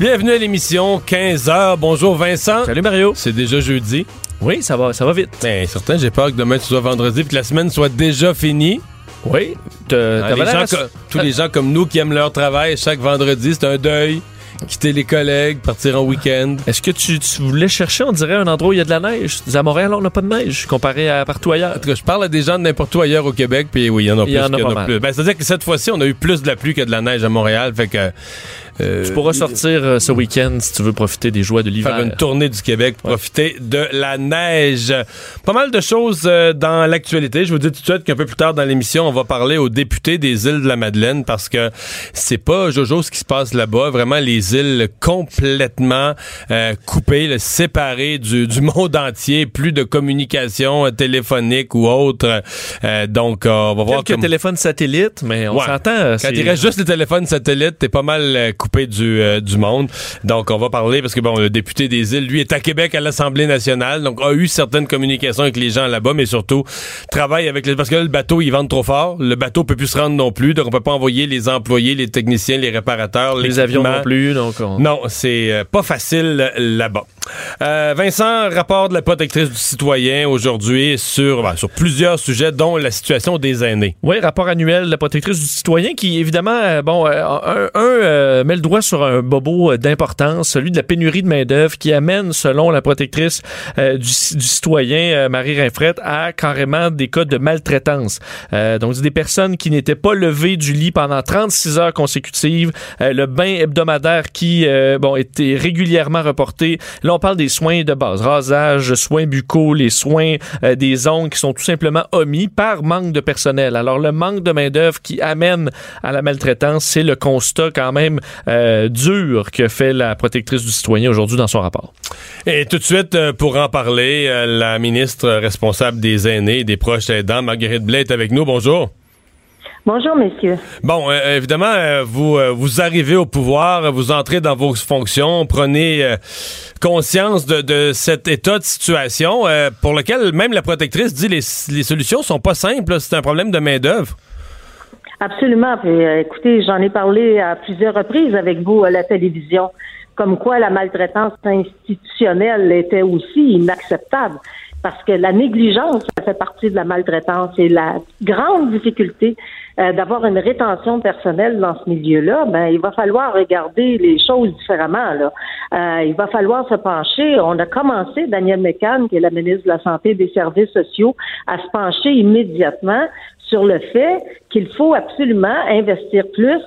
Bienvenue à l'émission 15h. Bonjour Vincent. Salut Mario. C'est déjà jeudi. Oui, ça va, ça va vite. Ben, certain, j'ai peur que demain ce soit vendredi et que la semaine soit déjà finie. Oui. Les gens co- tous les gens comme nous qui aiment leur travail, chaque vendredi, c'est un deuil. Quitter les collègues, partir en week-end. Est-ce que tu, tu voulais chercher, on dirait, un endroit où il y a de la neige? Tu à Montréal, on n'a pas de neige, comparé à partout ailleurs. En tout cas, je parle à des gens de n'importe où ailleurs au Québec, puis oui, il y en a Il plus. y en a pas mal. Ben, c'est-à-dire que cette fois-ci, on a eu plus de la pluie que de la neige à Montréal, fait que... euh, Tu pourras sortir euh, ce week-end si tu veux profiter des joies de l'hiver. faire une tournée du Québec, profiter de la neige. Pas mal de choses euh, dans l'actualité. Je vous dis tout de suite qu'un peu plus tard dans l'émission, on va parler aux députés des îles de la Madeleine parce que c'est pas Jojo ce qui se passe là-bas. Vraiment, les îles complètement euh, coupées, là, séparées du, du monde entier. Plus de communication téléphonique ou autre. Euh, donc, on va voir Quelques comme- téléphones satellites, mais on Ouais. s'entend. euh, quand il reste juste les téléphones satellites, t'es pas mal coupé du, euh, du monde. Donc, on va parler parce que, bon, le député des îles, lui, est à Québec à l'Assemblée nationale, donc a eu certaines communications avec les gens là-bas, mais surtout travaille avec les... Parce que là, le bateau, il vente trop fort. Le bateau peut plus se rendre non plus, donc on peut pas envoyer les employés, les techniciens, les réparateurs, les avions non plus, donc on- Non, c'est euh, pas facile euh, là-bas. Euh, Vincent, rapport de la protectrice du citoyen aujourd'hui sur, ben, sur plusieurs sujets, dont la situation des aînés. Oui, rapport annuel de la protectrice du citoyen qui, évidemment, euh, bon, euh, un, un, euh, met le doigt sur un bobo euh, d'importance, celui de la pénurie de main-d'œuvre qui amène, selon la protectrice du, ci- du citoyen, Marie Rinfrette, à carrément des cas de maltraitance. Donc, des personnes qui n'étaient pas levées du lit pendant 36 heures consécutives, le bain hebdomadaire qui, bon, était régulièrement reporté. Parle des soins de base, rasage, soins buccaux, les soins euh, des ongles qui sont tout simplement omis par manque de personnel. Alors, le manque de main-d'œuvre qui amène à la maltraitance, c'est le constat quand même euh, dur que fait la protectrice du citoyen aujourd'hui dans son rapport. Et tout de suite, euh, pour en parler, la ministre responsable des aînés et des proches aidants, Marguerite Blais, est avec nous. Bonjour. Bonjour, messieurs. Bon, euh, évidemment, euh, vous euh, vous arrivez au pouvoir, vous entrez dans vos fonctions, prenez conscience de, de cet état de situation pour lequel même la protectrice dit les, les solutions sont pas simples. C'est un problème de main d'œuvre. Absolument. Puis, écoutez, j'en ai parlé à plusieurs reprises avec vous à la télévision, comme quoi la maltraitance institutionnelle était aussi inacceptable. Parce que la négligence, ça fait partie de la maltraitance. Et la grande difficulté euh, d'avoir une rétention personnelle dans ce milieu-là, ben, il va falloir regarder les choses différemment. Là. Euh, il va falloir se pencher. On a commencé, Daniel McCann, qui est la ministre de la Santé et des Services sociaux, à se pencher immédiatement sur le fait qu'il faut absolument investir plus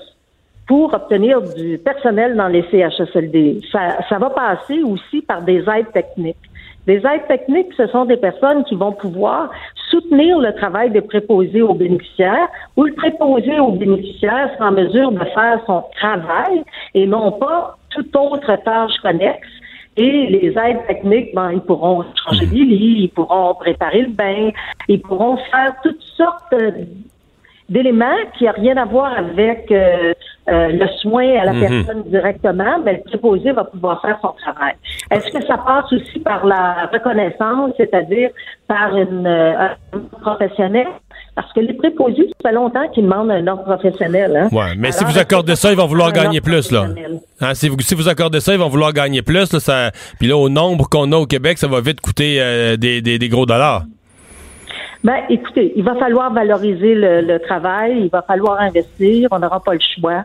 pour obtenir du personnel dans les CHSLD. Ça, ça va passer aussi par des aides techniques. Des aides techniques, ce sont des personnes qui vont pouvoir soutenir le travail des préposés aux bénéficiaires ou le préposé aux bénéficiaires sera en mesure de faire son travail et non pas toute autre tâche connexe. Et les aides techniques, ben, ils pourront changer des lits, ils pourront préparer le bain, ils pourront faire toutes sortes d'éléments qui n'ont rien à voir avec euh, euh, le soin à la Mhm. personne directement, mais le préposé va pouvoir faire son travail. Est-ce que ça passe aussi par la reconnaissance, c'est-à-dire par une, euh, un ordre professionnel? Parce que les préposés, ça fait longtemps qu'ils demandent un ordre professionnel. Hein? Ouais, mais si vous accordez ça, ils vont vouloir gagner plus, là. Hein, si, vous, si vous accordez ça, ils vont vouloir gagner plus. Là, ça, puis là, au nombre qu'on a au Québec, ça va vite coûter euh, des, des, des gros dollars. Ben, écoutez, il va falloir valoriser le, le travail, il va falloir investir, on n'aura pas le choix.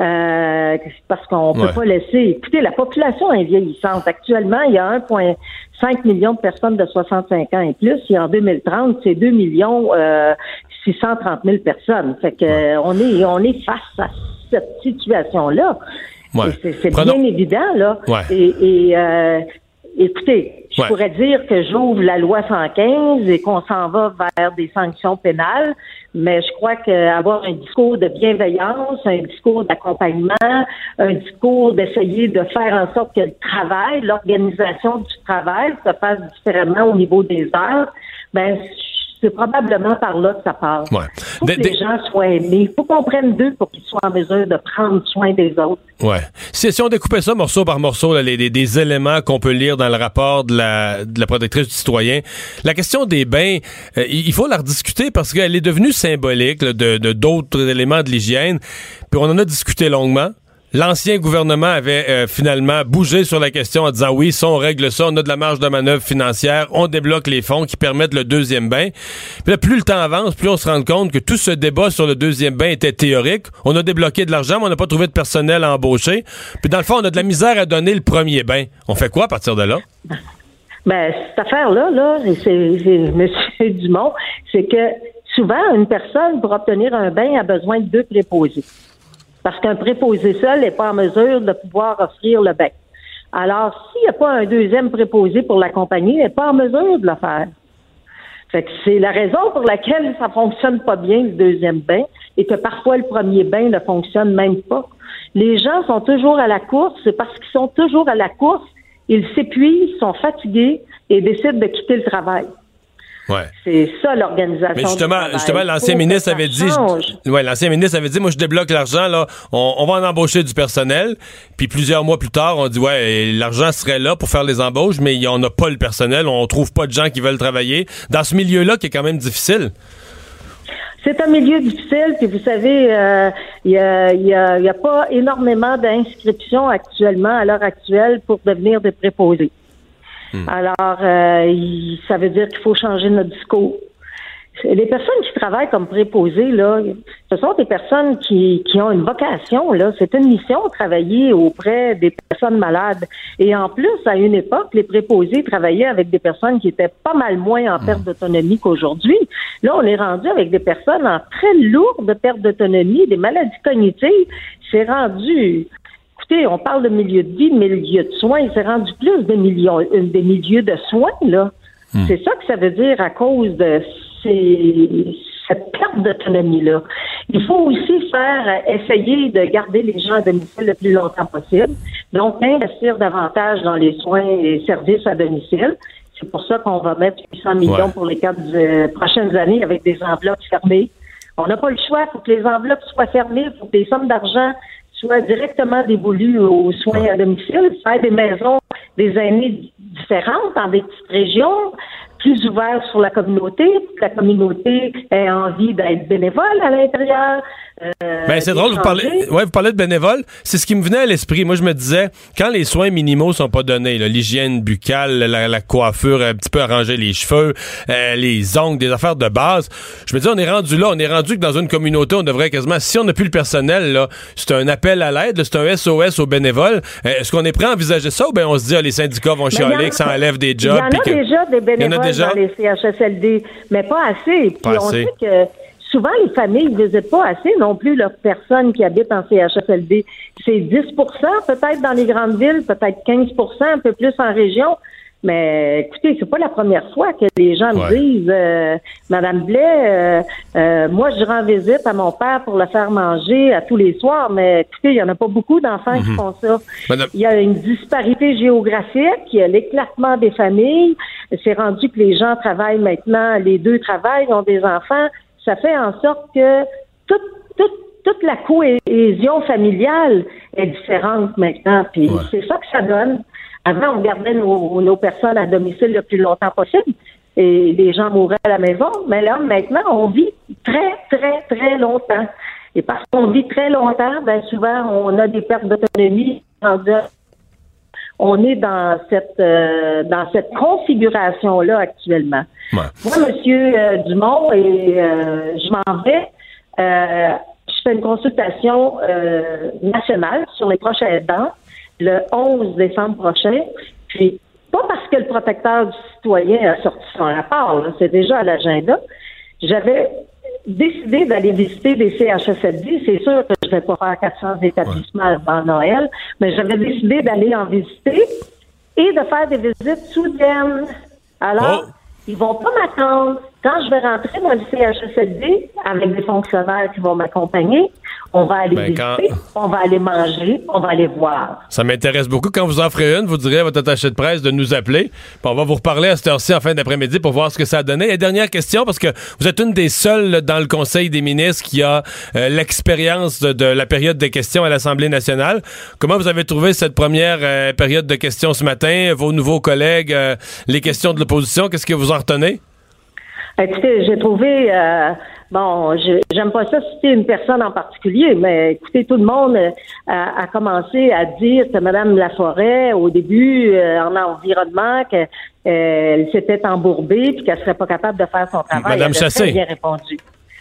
Euh, parce qu'on peut Ouais. pas laisser. Écoutez, la population est vieillissante. Actuellement, il y a 1,5 million de personnes de 65 ans et plus. Et en 2030, c'est 2 millions euh, 630 000 personnes. Fait que on est on est face à cette situation-là. Ouais. C'est bien évident, là. Ouais. Et, et, euh, écoutez, je Ouais. pourrais dire que j'ouvre la loi 115 et qu'on s'en va vers des sanctions pénales, mais je crois qu'avoir un discours de bienveillance, un discours d'accompagnement, un discours d'essayer de faire en sorte que le travail, l'organisation du travail se fasse différemment au niveau des heures, ben c'est probablement par là que ça passe. Ouais. faut que les gens soient aimés. Il faut qu'on prenne d'eux pour qu'ils soient en mesure de prendre soin des autres. Ouais. Si, si on découpait ça morceau par morceau, là, les, les- des éléments qu'on peut lire dans le rapport de la, de la protectrice du citoyen, la question des bains, euh, il il faut la rediscuter parce qu'elle est devenue symbolique là, de de d'autres éléments de l'hygiène. Puis on en a discuté longuement. L'ancien gouvernement avait euh, finalement bougé sur la question en disant oui, ça on règle ça, on a de la marge de manœuvre financière, on débloque les fonds qui permettent le deuxième bain. Puis là, plus le temps avance, plus on se rend compte que tout ce débat sur le deuxième bain était théorique. On a débloqué de l'argent, mais on n'a pas trouvé de personnel à embaucher. Puis dans le fond, on a de la misère à donner le premier bain. On fait quoi à partir de là? Ben, cette affaire-là, là, c'est M. Dumont, c'est que souvent, une personne, pour obtenir un bain, a besoin de deux préposés. Parce qu'un préposé seul n'est pas en mesure de pouvoir offrir le bain. Alors, s'il n'y a pas un deuxième préposé pour l'accompagner, il n'est pas en mesure de le faire. Fait que c'est la raison pour laquelle ça fonctionne pas bien, le deuxième bain, et que parfois le premier bain ne fonctionne même pas. Les gens sont toujours à la course, c'est parce qu'ils sont toujours à la course, ils s'épuisent, sont fatigués et décident de quitter le travail. Ouais. C'est ça l'organisation. Mais justement, justement, l'ancien ministre avait dit, ouais, l'ancien ministre avait dit, moi je débloque l'argent là, on, on va en embaucher du personnel. Puis plusieurs mois plus tard, on dit ouais, l'argent serait là pour faire les embauches, mais on n'a pas le personnel, on trouve pas de gens qui veulent travailler dans ce milieu-là qui est quand même difficile. C'est un milieu difficile, puis vous savez, euh, il n'y a, y a- y a pas énormément d'inscriptions actuellement, à l'heure actuelle, pour devenir des préposés. Alors, euh, ça veut dire qu'il faut changer notre discours. Les personnes qui travaillent comme préposés, là, ce sont des personnes qui, qui ont une vocation, là. C'est une mission de travailler auprès des personnes malades. Et en plus, à une époque, les préposés travaillaient avec des personnes qui étaient pas mal moins en perte d'autonomie qu'aujourd'hui. Là, on est rendu avec des personnes en très lourde perte d'autonomie, des maladies cognitives. C'est rendu Écoutez, on parle de milieu de vie, milieu de soins. C'est rendu plus des, millions, euh, des milieux de soins, là. C'est ça que ça veut dire à cause de ces, cette perte d'autonomie-là. Il faut aussi faire, euh, essayer de garder les gens à domicile le plus longtemps possible. Donc, investir davantage dans les soins et services à domicile. C'est pour ça qu'on va mettre 800 millions Ouais. pour les quatre euh, prochaines années avec des enveloppes fermées. On n'a pas le choix. Il faut que les enveloppes soient fermées. Il faut que les sommes d'argent soient directement dévolues aux soins à domicile, faire des maisons des aînés différentes dans des petites régions, plus ouvertes sur la communauté. La communauté ait envie d'être bénévole à l'intérieur. Euh, Ben, c'est drôle, vous parlez, ouais, vous parlez de bénévoles. C'est ce qui me venait à l'esprit. Moi, je me disais, quand les soins minimaux sont pas donnés, l'hygiène buccale, la, la coiffure, un petit peu arranger les cheveux, euh, les ongles, des affaires de base, je me dis, on est rendu là, on est rendu que dans une communauté, on devrait quasiment, si on n'a plus le personnel, là, c'est un appel à l'aide, c'est un SOS aux bénévoles. Euh, Est-ce qu'on est prêt à envisager ça ou ben on se dit, ah, les syndicats vont Mais il y en chialer, que ça enlève des Il jobs? y en a que- déjà des Il y en a bénévoles déjà? dans les CHSLD, mais pas assez. Puis on sait que souvent les familles ne visitent pas assez non plus leurs personnes qui habitent en CHSLD. C'est 10% peut-être dans les grandes villes, peut-être 15% un peu plus en région. Mais écoutez, c'est pas la première fois que les gens me disent, euh, Madame Blais, euh, euh, moi je rends visite à mon père pour le faire manger à tous les soirs, mais écoutez, il y en a pas beaucoup d'enfants qui font ça. Madame- Il y a une disparité géographique, il y a l'éclatement des familles. C'est rendu que les gens travaillent maintenant, les deux travaillent, ont des enfants. Ça fait en sorte que toute, toute, toute la cohésion familiale est différente maintenant. Puis Ouais. c'est ça que ça donne. Avant, on gardait nos, nos personnes à domicile le plus longtemps possible et les gens mouraient à la maison. Mais là, maintenant, on vit très, très, très longtemps. Et parce qu'on vit très longtemps, ben souvent, on a des pertes d'autonomie. rendues à- On est dans cette euh, dans cette configuration-là actuellement. Ouais. Moi, Monsieur euh, Dumont, et euh, je m'en vais. Euh, je fais une consultation euh, nationale sur les prochaines dents le 11 décembre prochain. Puis, pas parce que le protecteur du citoyen a sorti son rapport, là, c'est déjà à l'agenda. J'avais décidé d'aller visiter des CHSLD. C'est sûr que je vais pas faire 400 établissements avant Noël, mais j'avais décidé d'aller en visiter et de faire des visites soudaines. Alors, Oh. ils vont pas m'attendre. Quand je vais rentrer dans le CHSLD avec des fonctionnaires qui vont m'accompagner, on va aller Ben, quand- visiter, on va aller manger, on va aller voir. Ça m'intéresse beaucoup. Quand vous en ferez une, vous direz à votre attaché de presse de nous appeler. Puis on va vous reparler à cette heure-ci en fin d'après-midi pour voir ce que ça a donné. Et dernière question, parce que vous êtes une des seules là, dans le Conseil des ministres qui a euh, l'expérience de, de la période des questions à l'Assemblée nationale. Comment vous avez trouvé cette première euh, période de questions ce matin? Vos nouveaux collègues, euh, les questions de l'opposition, qu'est-ce que vous en retenez? Écoutez, j'ai trouvé, euh, bon, j'aime pas ça citer une personne en particulier, mais écoutez, tout le monde euh, a, commencé à dire que Mme Laforêt, au début, euh, en environnement, qu'elle s'était embourbée puis qu'elle serait pas capable de faire son travail. Avait Chassé. très bien répondu.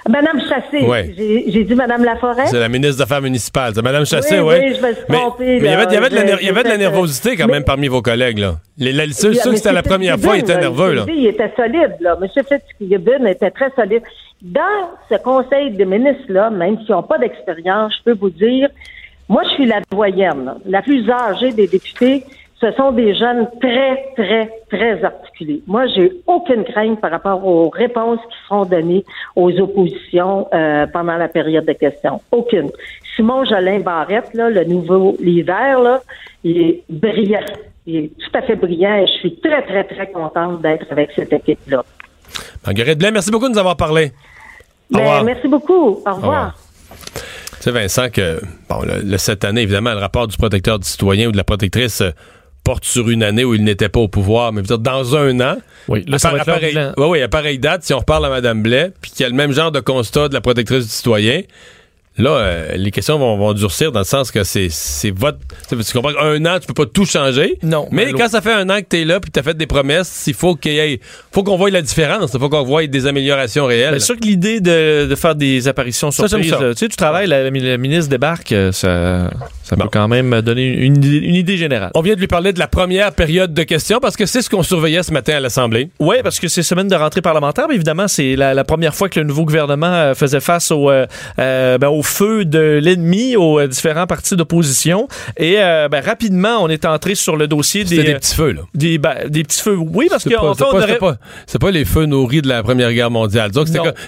Madame Chassé. Ouais. J'ai dit Madame Laforêt. C'est la ministre des Affaires municipales. C'est Madame Chassé, Oui, oui. oui, je me suis mais trompée, mais il y là. avait, il y avait de la, Je- ner- il y avait de la je- nervosité quand mais- même parmi vos collègues. Là. Les, la- ceux, ceux que c'était la première fois, ils étaient nerveux. Là. Il était solide, là. M. Fitzgibbon était très solide. Dans ce conseil de ministres-là, même s'ils n'ont pas d'expérience, je peux vous dire, moi, je suis la doyenne, la plus âgée des députés. Ce sont des jeunes très, très, très articulés. Moi, j'ai aucune crainte par rapport aux réponses qui seront données aux oppositions euh, pendant la période de questions. Aucune. Simon Jolin Barrette, là, le nouveau leader, là, il est brillant. Il est tout à fait brillant et je suis très, très, très contente d'être avec cette équipe-là. Marguerite Blais, merci beaucoup de nous avoir parlé. Revoir. merci beaucoup. Au revoir. revoir. Tu sais, Vincent, que bon, le, le- cette année, évidemment, le rapport du protecteur du citoyen ou de la protectrice euh, porte sur une année où il n'était pas au pouvoir. Mais dire, dans un an, Oui, là, à, ça par- va être à ouais, ouais, à pareille date, si on reparle à Mme Blais, puis qu'il y a le même genre de constat de la protectrice du citoyen, là, euh, les questions vont, vont durcir dans le sens que c'est c'est votre... Tu comprends qu'un an, tu peux pas tout changer. Non, Mais quand ça fait un an que tu es là, puis tu as fait des promesses, il faut qu'il y ait... faut qu'on voie la différence. Il faut qu'on voie des améliorations réelles. Bien sûr que l'idée de, de faire des apparitions Ça, surprises, ça. là, tu sais, tu travailles, la, la ministre débarque, euh, ça, ça Bon. peut quand même donner une, idée- une idée générale. On vient de lui parler de la première période de questions parce que c'est ce qu'on surveillait ce matin à l'Assemblée. Oui, parce que c'est semaine de rentrée parlementaire, mais évidemment, c'est la, la première fois que le nouveau gouvernement euh, faisait face au, euh, ben, au feu de l'ennemi, aux euh, différents partis d'opposition. Et euh, ben, rapidement, on est entré sur le dossier des, des petits feux, là. des, ben, des petits feux. Oui, parce que pas, en fait, on pas- aurait- pas- les feux nourris de la Première Guerre mondiale. Que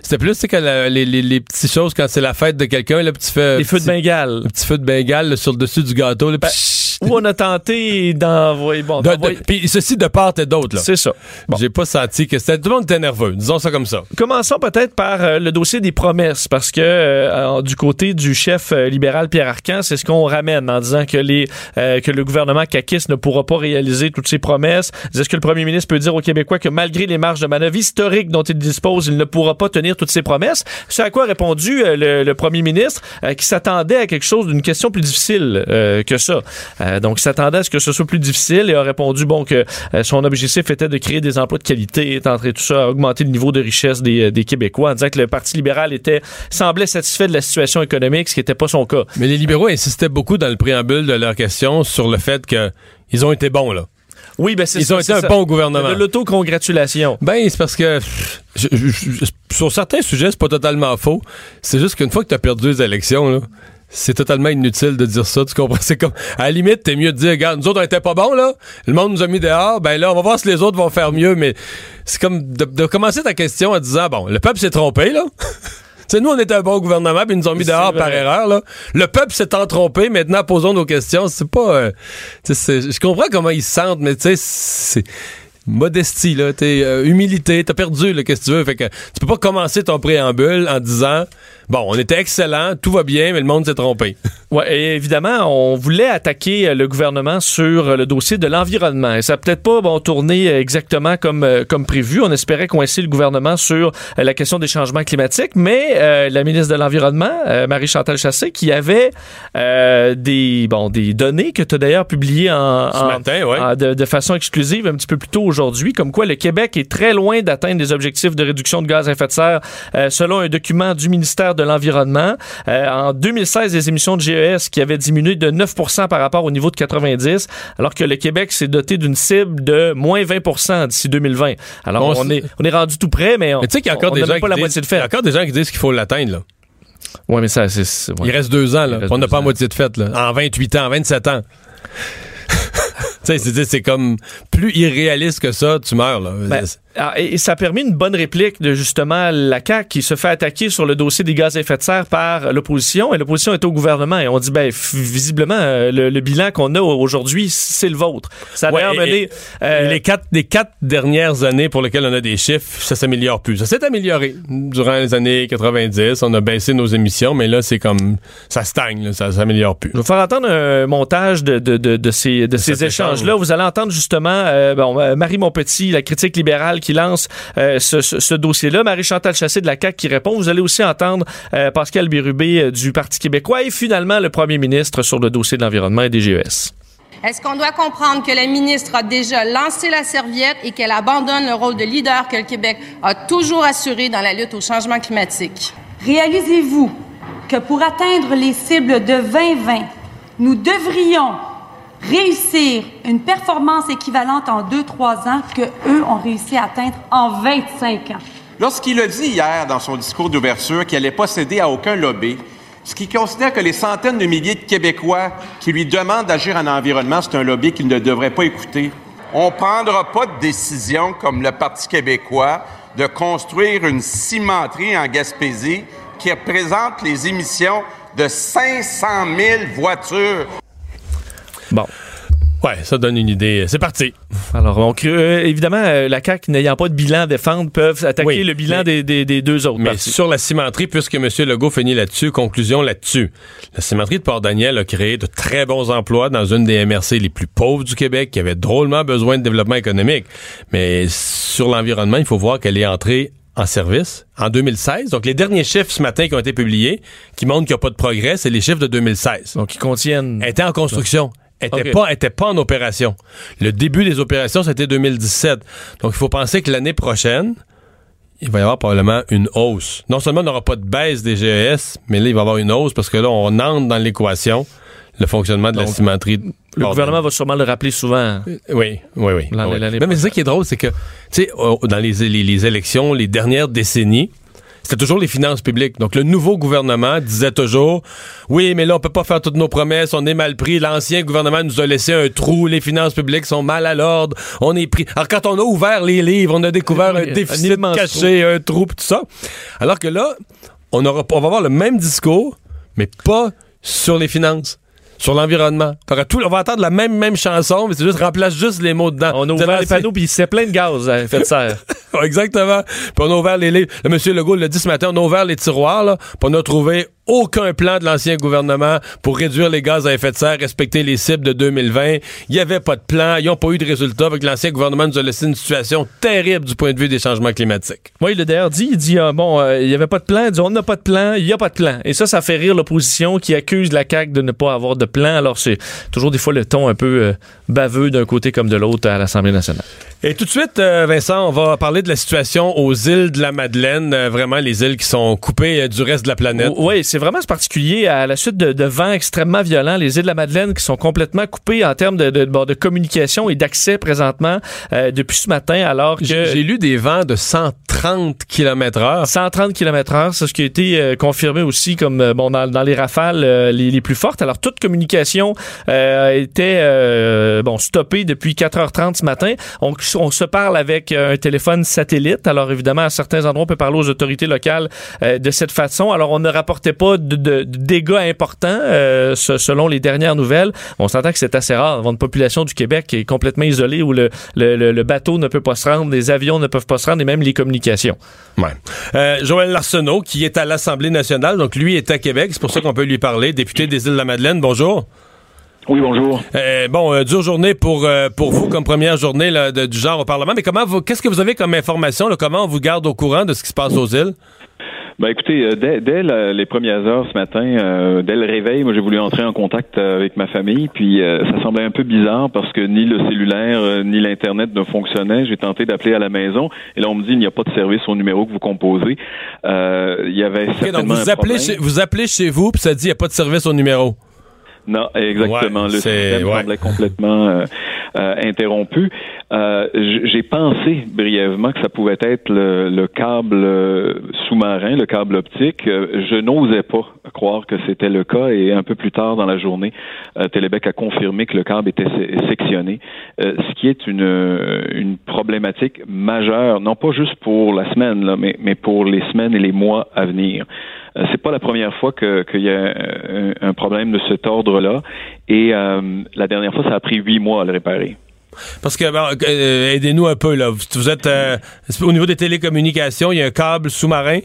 C'était plus que la- les, les, les petites choses quand c'est la fête de quelqu'un, le petit feu. des feux de Bengale. Le petit feu de Bengale là, sur le dessus du gâteau. là, Ben. Où on a tenté d'envoyer. Bon, De- Puis ceci de part et d'autre. là. c'est ça. Bon. J'ai pas senti que c'était. Tout le monde était nerveux. Disons ça comme ça. Commençons peut-être par euh, le dossier des promesses, parce que euh, du côté du chef euh, libéral Pierre Arcan, c'est ce qu'on ramène en disant que les que le gouvernement caquiste ne pourra pas réaliser toutes ses promesses. Est-ce que le premier ministre peut dire aux Québécois que malgré les marges de manœuvre historiques dont il dispose, il ne pourra pas tenir toutes ses promesses? Ce à quoi a répondu le, le premier ministre, qui s'attendait à quelque chose d'une question plus difficile que ça. Euh, donc, il s'attendait à ce que ce soit plus difficile et a répondu bon que euh, son objectif était de créer des emplois de qualité, entré tout ça à augmenter le niveau de richesse des, euh, des Québécois, en disant que le Parti libéral était semblait satisfait de la situation économique, ce qui n'était pas son cas. Mais les libéraux insistaient beaucoup dans le préambule de leur question sur le fait que ils ont été bons là. Oui, ben c'est Ils ça, ont été un ça. bon gouvernement. De l'autocongratulation. Ben, c'est parce que pff, je- je- je- sur certains sujets, c'est pas totalement faux. C'est juste qu'une fois que tu as perdu les élections, là, c'est totalement inutile de dire ça. Tu comprends? C'est comme, à la limite, t'es mieux de dire, regarde, nous autres, on était pas bons, là. Le monde nous a mis dehors. Ben là, on va voir si les autres vont faire mieux. Mais c'est comme de, de commencer ta question en disant, bon, le peuple s'est trompé, là. Tu sais, nous, on était un bon gouvernement, puis ils nous ont mis dehors vrai. par erreur. Là. Le peuple s'est en trompé. Maintenant, posons nos questions. C'est pas... euh, je comprends comment ils se sentent, mais tu sais, c'est... Modestie, là, t'es, euh, humilité, t'as perdu, là, qu'est-ce que tu veux? Fait que tu peux pas commencer ton préambule en disant Bon, on était excellent, tout va bien, mais le monde s'est trompé. Ouais, et évidemment, on voulait attaquer euh, le gouvernement sur euh, le dossier de l'environnement. Et ça n'a peut-être pas bon, tourné exactement comme, comme prévu. On espérait coincer le gouvernement sur la question des changements climatiques, mais euh, la ministre de l'Environnement, euh, Marie-Chantal Chassé, qui avait euh, des, bon, des données que tu as d'ailleurs publiées en, Ce en- matin, ouais. en- de, de façon exclusive un petit peu plus tôt aujourd'hui, aujourd'hui, comme quoi le Québec est très loin d'atteindre les objectifs de réduction de gaz à effet de serre, euh, selon un document du ministère de l'Environnement. Euh, en 2016, les émissions de GES qui avaient diminué de 9% par rapport au niveau de 90, alors que le Québec s'est doté d'une cible de moins 20% d'ici 2020. Alors, on, est, on est rendu tout près, mais on des n'a pas la moitié de il y a fait. encore des gens qui disent qu'il faut l'atteindre, là. Ouais, mais ça, c'est... ouais. Il reste deux ans, là. On n'a pas à moitié de fête, là. En 28 ans, en 27 ans. C'est- comme plus irréaliste que ça, tu meurs, là. Ben, et, et ça a permis une bonne réplique de justement la CAQ qui se fait attaquer sur le dossier des gaz à effet de serre par l'opposition. Et l'opposition est au gouvernement. Et on dit, ben, visiblement, euh, le, le bilan qu'on a aujourd'hui, c'est le vôtre. Ça a Ouais, et- euh, les, quatre, les quatre dernières années pour lesquelles on a des chiffres, ça s'améliore plus. Ça s'est amélioré. Durant les années 90, on a baissé nos émissions, mais là, c'est comme, ça stagne, là, ça s'améliore plus. Je vais vous faire entendre un montage de, de, de, de ces, de ces cet échanges-là. Vous allez entendre justement euh, bon, Marie Montpetit, la critique libérale, qui lance euh, ce, ce- ce dossier-là. Marie-Chantal Chassé de la CAQ qui répond. Vous allez aussi entendre euh, Pascal Bérubé euh, du Parti québécois et finalement le premier ministre sur le dossier de l'environnement et des GES. Est-ce qu'on doit comprendre que la ministre a déjà lancé la serviette et qu'elle abandonne le rôle de leader que le Québec a toujours assuré dans la lutte au changement climatique? Réalisez-vous que pour atteindre les cibles de 2020, nous devrions réussir une performance équivalente en 2-3 ans que eux ont réussi à atteindre en 25 ans. Lorsqu'il a dit hier dans son discours d'ouverture qu'il n'allait pas céder à aucun lobby, ce qui considère que les centaines de milliers de Québécois qui lui demandent d'agir en environnement, c'est un lobby qu'il ne devrait pas écouter. On prendra pas de décision comme le Parti québécois de construire une cimenterie en Gaspésie qui représente les émissions de 500 000 voitures. Bon. Ouais, ça donne une idée. C'est parti. Alors, on crée, euh, évidemment, euh, la CAQ n'ayant pas de bilan à défendre peuvent attaquer Oui, le bilan des, des- des deux autres Mais sur la cimenterie, puisque M. Legault finit là-dessus, conclusion là-dessus. La cimenterie de Port-Daniel a créé de très bons emplois dans une des MRC les plus pauvres du Québec, qui avait drôlement besoin de développement économique. Mais sur l'environnement, il faut voir qu'elle est entrée en service en 2016. Donc, les derniers chiffres ce matin qui ont été publiés, qui montrent qu'il n'y a pas de progrès, c'est les chiffres de 2016. Donc, ils contiennent... Elle était en construction. Était pas, était pas en opération. Le début des opérations, c'était 2017. Donc, il faut penser que l'année prochaine, il va y avoir probablement une hausse. Non seulement on n'aura pas de baisse des GES, mais là, il va y avoir une hausse parce que là, on entre dans l'équation le fonctionnement de la cimenterie. Le gouvernement va sûrement le rappeler souvent. Oui, oui, oui. L'année Non, mais c'est ça qui est drôle, c'est que, tu sais, dans les, les, les élections, les dernières décennies, c'était toujours les finances publiques. Donc, le nouveau gouvernement disait toujours, oui, mais là, on peut pas faire toutes nos promesses, on est mal pris. L'ancien gouvernement nous a laissé un trou, les finances publiques sont mal à l'ordre, on est pris. Alors, quand on a ouvert les livres, on a découvert Oui, un déficit caché, un trou, tout ça. Alors que là, on, aura, on va avoir le même discours, mais pas sur les finances. Sur l'environnement. Tout- on va entendre la même, même chanson, mais c'est juste, remplace juste les mots dedans. On a ouvert les panneaux, puis c'est plein de gaz à effet de serre. Exactement. Puis on a ouvert les livres. Le monsieur Legault l'a dit ce matin, on a ouvert les tiroirs, là, puis on a trouvé aucun plan de l'ancien gouvernement pour réduire les gaz à effet de serre, respecter les cibles de 2020. Il n'y avait pas de plan, ils n'ont pas eu de résultat. Avec l'ancien gouvernement nous a laissé une situation terrible du point de vue des changements climatiques. Moi, il l'a d'ailleurs dit, il dit, ah, bon, euh, il n'y avait pas de plan, il dit, on n'a pas de plan, il n'y a pas de plan. Et ça, ça fait rire l'opposition qui accuse la CAQ de ne pas avoir de plan. Alors, c'est toujours des fois le ton un peu euh, baveux d'un côté comme de l'autre à l'Assemblée nationale. Et tout de suite, euh, Vincent, on va parler de la situation aux îles de la Madeleine, euh, vraiment les îles qui sont coupées euh, du reste de la planète. Oui, c'est vraiment particulier à la suite de, de vents extrêmement violents. Les îles de la Madeleine qui sont complètement coupées en termes de, de, bon, de communication et d'accès présentement euh, depuis ce matin, alors que... J'ai lu des vents de 130 km heure. 130 km heure, c'est ce qui a été euh, confirmé aussi comme bon dans, dans les rafales euh, les, les plus fortes. Alors toute communication euh, était euh, bon stoppée depuis 4h30 ce matin. On, on se parle avec euh, un téléphone satellite. Alors évidemment à certains endroits on peut parler aux autorités locales euh, de cette façon. Alors on ne rapportait pas de, dégâts importants euh, selon les dernières nouvelles. On s'entend que c'est assez rare une population du Québec qui est complètement isolée où le, le, bateau ne peut pas se rendre, les avions ne peuvent pas se rendre et même les communications. Ouais. Joël Larsenault, qui est à l'Assemblée nationale, donc lui est à Québec, c'est pour ça qu'on peut lui parler, député des îles de la Madeleine, bonjour. Oui, bonjour. Euh, bon, euh, dure journée pour, euh, pour vous comme première journée là, de- du genre au Parlement, mais comment vous, qu'est-ce que vous avez comme information, là, comment on vous garde au courant de ce qui se passe aux îles? Ben écoutez, dès, dès la- les premières heures ce matin, euh, dès le réveil, moi j'ai voulu entrer en contact avec ma famille, puis euh, ça semblait un peu bizarre parce que ni le cellulaire euh, ni l'internet ne fonctionnaient. J'ai tenté d'appeler à la maison et là on me dit il n'y a pas de service au numéro que vous composez. Il y avait Ok, donc certainement vous un appelez, chez, vous appelez chez vous, puis ça dit il n'y a pas de service au numéro. Non, exactement. Ouais, le système semblait complètement euh, euh, interrompu. Euh, J'ai pensé brièvement que ça pouvait être le, le câble euh, sous-marin, le câble optique. Euh, je n'osais pas croire que c'était le cas et un peu plus tard dans la journée, Télébec a confirmé que le câble était se- sectionné, ce qui est une, une problématique majeure, non pas juste pour la semaine, là, mais, mais pour les semaines et les mois à venir. C'est pas la première fois qu'il y a un problème de cet ordre-là. Et euh, la dernière fois, ça a pris huit mois à le réparer. Parce que, bon, euh, aidez-nous un peu, là. Vous, êtes, euh, au niveau des télécommunications, il y a un câble sous-marin.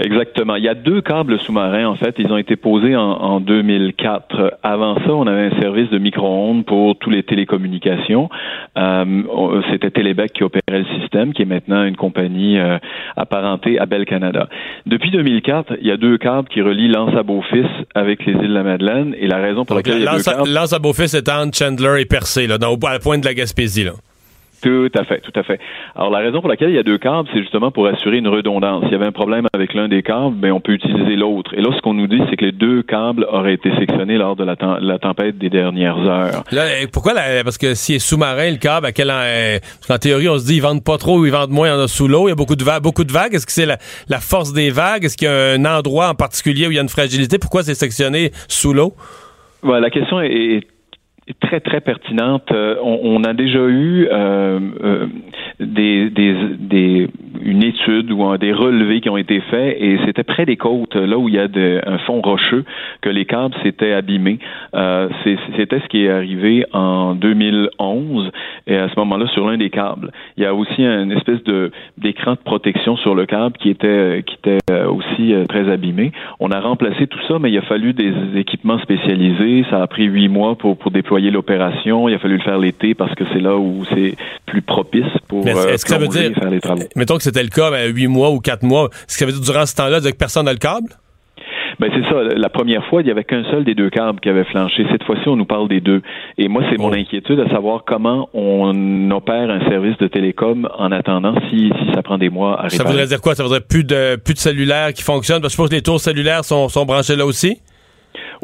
Exactement. Il y a deux câbles sous-marins, en fait. Ils ont été posés en, en 2004. Avant ça, on avait un service de micro-ondes pour toutes les télécommunications. Euh, C'était Télébec qui opérait le système, qui est maintenant une compagnie euh, apparentée à Bell Canada. Depuis 2004, il y a deux câbles qui relient l'Anse à Beaufils avec les îles de la Madeleine. Et la raison pour Donc, laquelle il y a deux câbles... lance à Beaufils est entre Chandler et Percé, là, donc, à la pointe de la Gaspésie, là. Tout à fait, tout à fait. Alors la raison pour laquelle il y a deux câbles, c'est justement pour assurer une redondance. S'il y avait un problème avec l'un des câbles, ben on peut utiliser l'autre. Et là, ce qu'on nous dit, c'est que les deux câbles auraient été sectionnés lors de la, tem- la tempête des dernières heures. Là, euh, pourquoi la- parce que s'il est sous-marin le câble, à quel en- euh, parce qu'en théorie on se dit ils vendent pas trop ou ils vendent moins, il y en a sous l'eau, il y a beaucoup de vagues, beaucoup de vagues. Est-ce que c'est la, la force des vagues? Est-ce qu'il y a un endroit en particulier où il y a une fragilité? Pourquoi c'est sectionné sous l'eau? Voilà, la question est, est- est très très pertinente. Euh, on, on a déjà eu euh, euh, des, des, des- une étude ou des relevés qui ont été faits et c'était près des côtes, là où il y a un fond rocheux, que les câbles s'étaient abîmés. Euh, c'était ce qui est arrivé en 2011 et à ce moment-là sur l'un des câbles. Il y a aussi une espèce de d'écran de protection sur le câble qui était qui était euh, aussi euh, très abîmé. On a remplacé tout ça, mais il a fallu des équipements spécialisés. Ça a pris huit mois pour pour déployer l'opération. Il a fallu le faire l'été parce que c'est là où c'est plus propice pour Mais euh, Est-ce que ça veut dire faire les travaux. Mettons que c'était le cas, ben, 8 mois ou 4 mois. Est-ce que ça veut dire durant ce temps-là, dire que personne n'a le câble? Ben c'est ça. La première fois, il y avait qu'un seul des deux câbles qui avait flanché. Cette fois-ci, on nous parle des deux. Et moi, c'est mon inquiétude à savoir comment on opère un service de télécom en attendant si, si ça prend des mois à réparer. Ça voudrait dire quoi? Ça voudrait plus de plus de cellulaires qui fonctionnent? Parce que je suppose que les tours cellulaires sont, sont branchés là aussi?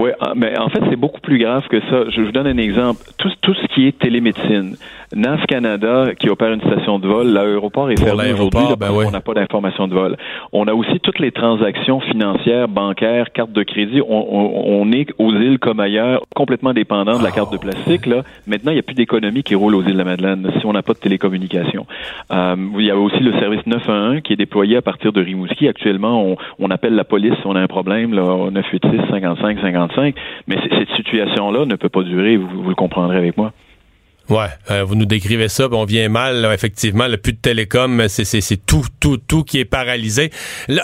Oui, mais en fait, c'est beaucoup plus grave que ça. Je vous donne un exemple. Tout, tout ce qui est télémédecine. NAV Canada, qui opère une station de vol, l'aéroport est Pour fermé aujourd'hui ben ouais. qu'on n'a pas d'information de vol. On a aussi toutes les transactions financières, bancaires, cartes de crédit. On, on- on est aux îles comme ailleurs complètement dépendant de la carte de plastique. Là. Maintenant, il n'y a plus d'économie qui roule aux îles de la Madeleine si on n'a pas de télécommunication. Euh, il y a aussi le service 911 qui est déployé à partir de Rimouski. Actuellement, on, on appelle la police si on a un problème, là, au 986 55 55. Mais cette situation-là ne peut pas durer, vous, le comprendrez avec moi. Ouais, euh, vous nous décrivez ça, on vient mal, effectivement, le plus de télécom, c'est, tout, tout, tout qui est paralysé.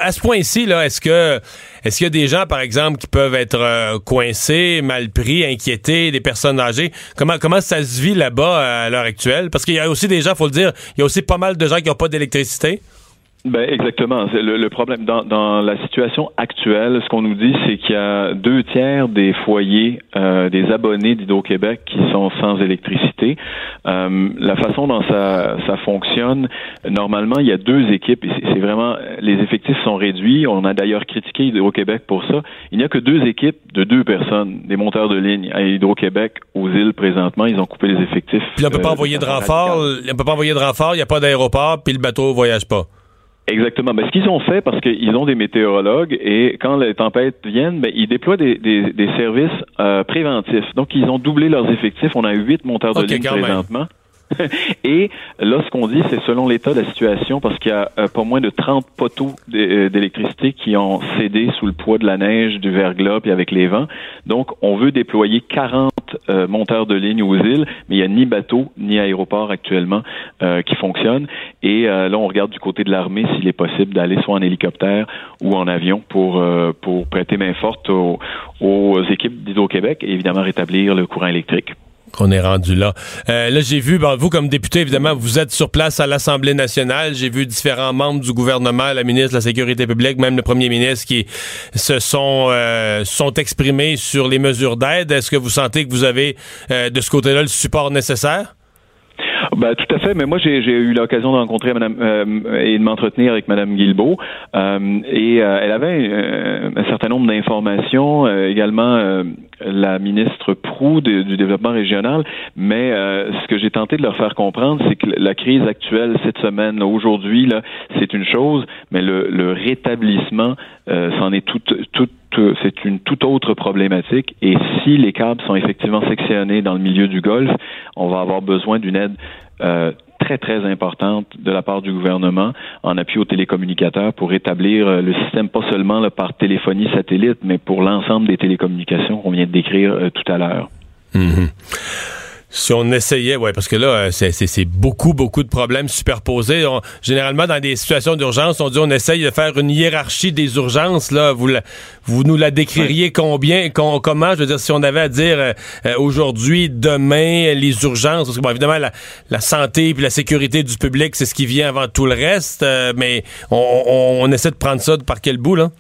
À ce point-ci, là, est-ce que est-ce qu'il y a des gens, par exemple, qui peuvent être euh, coincés, mal pris, inquiétés, des personnes âgées? Comment comment ça se vit là-bas à l'heure actuelle? Parce qu'il y a aussi des gens, faut le dire, il y a aussi pas mal de gens qui n'ont pas d'électricité. Ben exactement. Le, le problème dans, dans la situation actuelle, ce qu'on nous dit, c'est qu'il y a deux tiers des foyers, euh, des abonnés d'Hydro-Québec qui sont sans électricité. Euh, la façon dont ça, ça fonctionne, normalement, il y a deux équipes. et C'est vraiment les effectifs sont réduits. On a d'ailleurs critiqué Hydro-Québec pour ça. Il n'y a que deux équipes de deux personnes, des monteurs de ligne à Hydro-Québec aux îles présentement. Ils ont coupé les effectifs. Puis on peut pas euh, envoyer de renfort, on peut pas envoyer de renfort, il n'y a pas d'aéroport, puis le bateau voyage pas. Exactement. Ben, ce qu'ils ont fait, parce qu'ils ont des météorologues, et quand les tempêtes viennent, ben, ils déploient des, des, des services euh, préventifs. Donc, ils ont doublé leurs effectifs. On a huit monteurs de Ok, ligne même. Et là, ce qu'on dit, c'est selon l'état de la situation, parce qu'il y a euh, pas moins de 30 poteaux euh, d'électricité qui ont cédé sous le poids de la neige, du verglas, puis avec les vents. Donc, on veut déployer 40 euh, monteurs de ligne aux îles, mais il n'y a ni bateau ni aéroport actuellement euh, qui fonctionnent. Et là, on regarde du côté de l'armée s'il est possible d'aller soit en hélicoptère ou en avion pour, pour prêter main forte aux, aux équipes d'Hydro-Québec et évidemment rétablir le courant électrique. Qu'on est rendu là. Euh, là, j'ai vu, ben, vous comme député, évidemment, vous êtes sur place à l'Assemblée nationale. J'ai vu différents membres du gouvernement, la ministre de la Sécurité publique, même le premier ministre, qui se sont euh, sont exprimés sur les mesures d'aide. Est-ce que vous sentez que vous avez euh, de ce côté-là le support nécessaire? Ben, tout à fait, mais moi j'ai eu l'occasion de rencontrer Madame euh, et de m'entretenir avec Madame Guilbeault euh, et euh, elle avait un certain nombre d'informations, également la ministre Prou du développement régional, mais ce que j'ai tenté de leur faire comprendre, c'est que la crise actuelle cette semaine, aujourd'hui, c'est une chose, mais le, le rétablissement, c'en est tout c'est une toute autre problématique. Et si les câbles sont effectivement sectionnés dans le milieu du golfe, on va avoir besoin d'une aide euh, très, très importante de la part du gouvernement en appui aux télécommunicateurs pour établir euh, le système, pas seulement par téléphonie satellite, mais pour l'ensemble des télécommunications qu'on vient de décrire euh, tout à l'heure. Mm-hmm si on essayait, ouais, parce que là, euh, c'est beaucoup, beaucoup de problèmes superposés. généralement, dans des situations d'urgence, on dit on essaye de faire une hiérarchie des urgences. Là, vous, vous nous la décririez combien, comment, je veux dire, si on avait à dire euh, euh, aujourd'hui, demain, les urgences, parce que bon, évidemment, la, santé puis la sécurité du public, c'est ce qui vient avant tout le reste, mais on, on essaie de prendre ça par quel bout, là?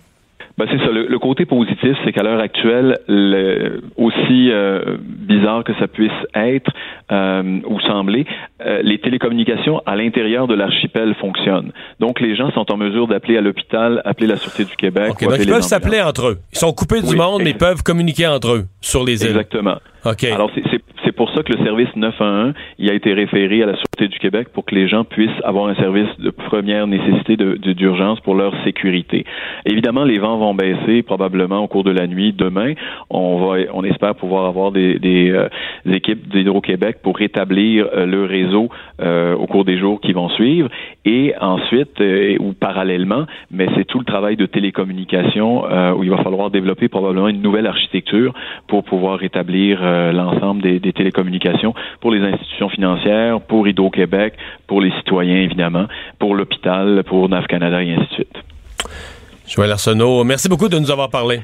Ben c'est ça. Le, côté positif, c'est qu'à l'heure actuelle, le, aussi euh, bizarre que ça puisse être euh, ou sembler, euh, les télécommunications à l'intérieur de l'archipel fonctionnent. Donc, les gens sont en mesure d'appeler à l'hôpital, appeler la Sûreté du Québec. donc ils peuvent s'appeler entre eux. Ils sont coupés du monde, mais ils peuvent communiquer entre eux sur les îles. Exactement. Alors, c'est pour ça que le service 911 il a été référé à la Sûreté du Québec pour que les gens puissent avoir un service de première nécessité d'urgence pour leur sécurité. Évidemment, les vents vont baisser probablement au cours de la nuit. Demain, on va, on espère pouvoir avoir des, des, euh, équipes d'Hydro-Québec pour rétablir euh, le réseau euh, au cours des jours qui vont suivre. Et ensuite, ou parallèlement, mais c'est tout le travail de télécommunication où il va falloir développer probablement une nouvelle architecture pour pouvoir rétablir euh, l'ensemble des, télécommunications pour les institutions financières, pour Hydro-Québec, pour les citoyens, évidemment, pour l'hôpital, pour NAV Canada et ainsi de suite. Joël Arsenault, merci beaucoup de nous avoir parlé.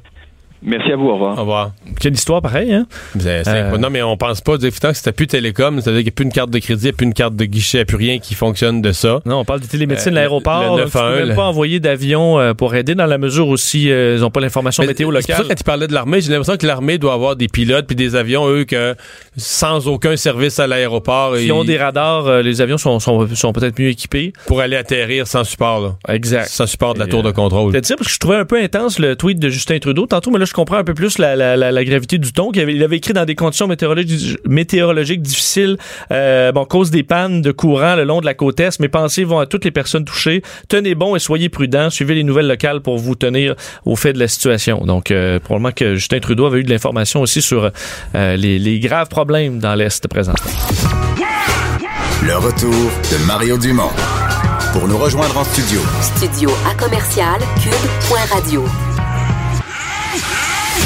Merci à vous. Au revoir. Au revoir. Quelle histoire pareille, hein? Euh, non, mais on pense pas, effectivement, que c'était plus télécom, c'est-à-dire qu'il n'y a plus une carte de crédit, il n'y a plus une carte de guichet, il n'y a plus rien qui fonctionne de ça. Non, on parle de télémédecine de euh, l'aéroport. Tu peux même pas envoyer d'avion euh, pour aider dans la mesure aussi ils n'ont pas l'information météo locale. C'est pour ça quand tu parlais de l'armée, j'ai l'impression que l'armée doit avoir des pilotes puis des avions, eux, que sans aucun service à l'aéroport. Qui ont des radars, les avions sont, sont, sont peut-être mieux équipés. Pour aller atterrir sans support, là. Exact. Sans support de la tour de contrôle. C'est parce que je trouvais un peu intense le tweet de Justin Trudeau tantôt, mais là, je comprends un peu plus la la, gravité du ton. Il avait, il avait, écrit dans des conditions météorologiques, météorologiques difficiles, euh, bon, cause des pannes de courant le long de la côte est. Mes pensées vont à toutes les personnes touchées. Tenez bon et soyez prudents. Suivez les nouvelles locales pour vous tenir au fait de la situation. Donc, euh, probablement que Justin Trudeau avait eu de l'information aussi sur euh, les, les graves problèmes dans l'Est présent. Le retour de Mario Dumont. Pour nous rejoindre en studio. Studio à commercial cube.radio.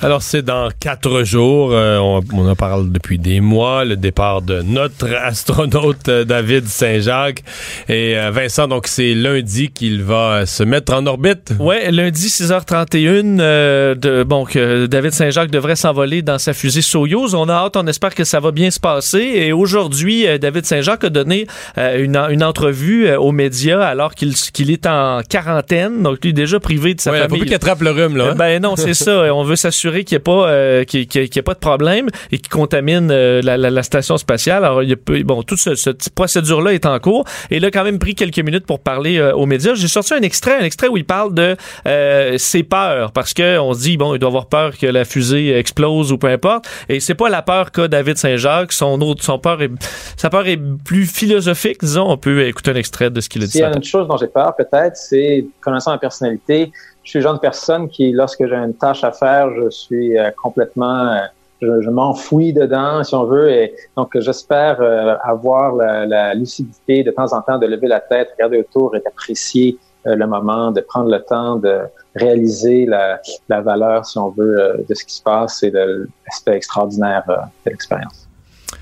Alors, c'est dans quatre jours. Euh, on, en parle depuis des mois. Le départ de notre astronaute euh, David Saint-Jacques. Et euh, Vincent, donc, c'est lundi qu'il va se mettre en orbite. Ouais, lundi 6h31. de, bon, que David Saint-Jacques devrait s'envoler dans sa fusée Soyuz. On a hâte, on espère que ça va bien se passer. Et aujourd'hui, David Saint-Jacques a donné une, une, entrevue aux médias alors qu'il qu'il est en quarantaine. Donc, lui, déjà privé de sa ouais, famille. Il faut plus qu'il attrape le rhume, là. Hein? Ben non, c'est ça. On veut s'assurer qu'il n'y ait, pas, euh, pas de problème et qui contamine euh, la, station spatiale. Alors, il y a, bon, toute cette procédure-là est en cours. Et il a quand même pris quelques minutes pour parler euh, aux médias. J'ai sorti un extrait, un extrait où il parle de ses peurs parce qu'on se dit, bon, il doit avoir peur que la fusée explose ou peu importe. Et c'est pas la peur qu'a David Saint-Jacques. Son, autre, son peur est, sa peur est plus philosophique, disons. On peut écouter un extrait de ce qu'il a dit. Il y a une chose dont j'ai peur, peut-être, c'est connaissant ma personnalité, je suis le genre de personne qui, lorsque j'ai une tâche à faire, je suis euh, complètement, euh, je, m'enfouis dedans, si on veut, et donc j'espère euh, avoir la, lucidité de temps en temps de lever la tête, regarder autour et d'apprécier le moment, de prendre le temps de réaliser la, la valeur, si on veut, de ce qui se passe et de l'aspect extraordinaire de l'expérience.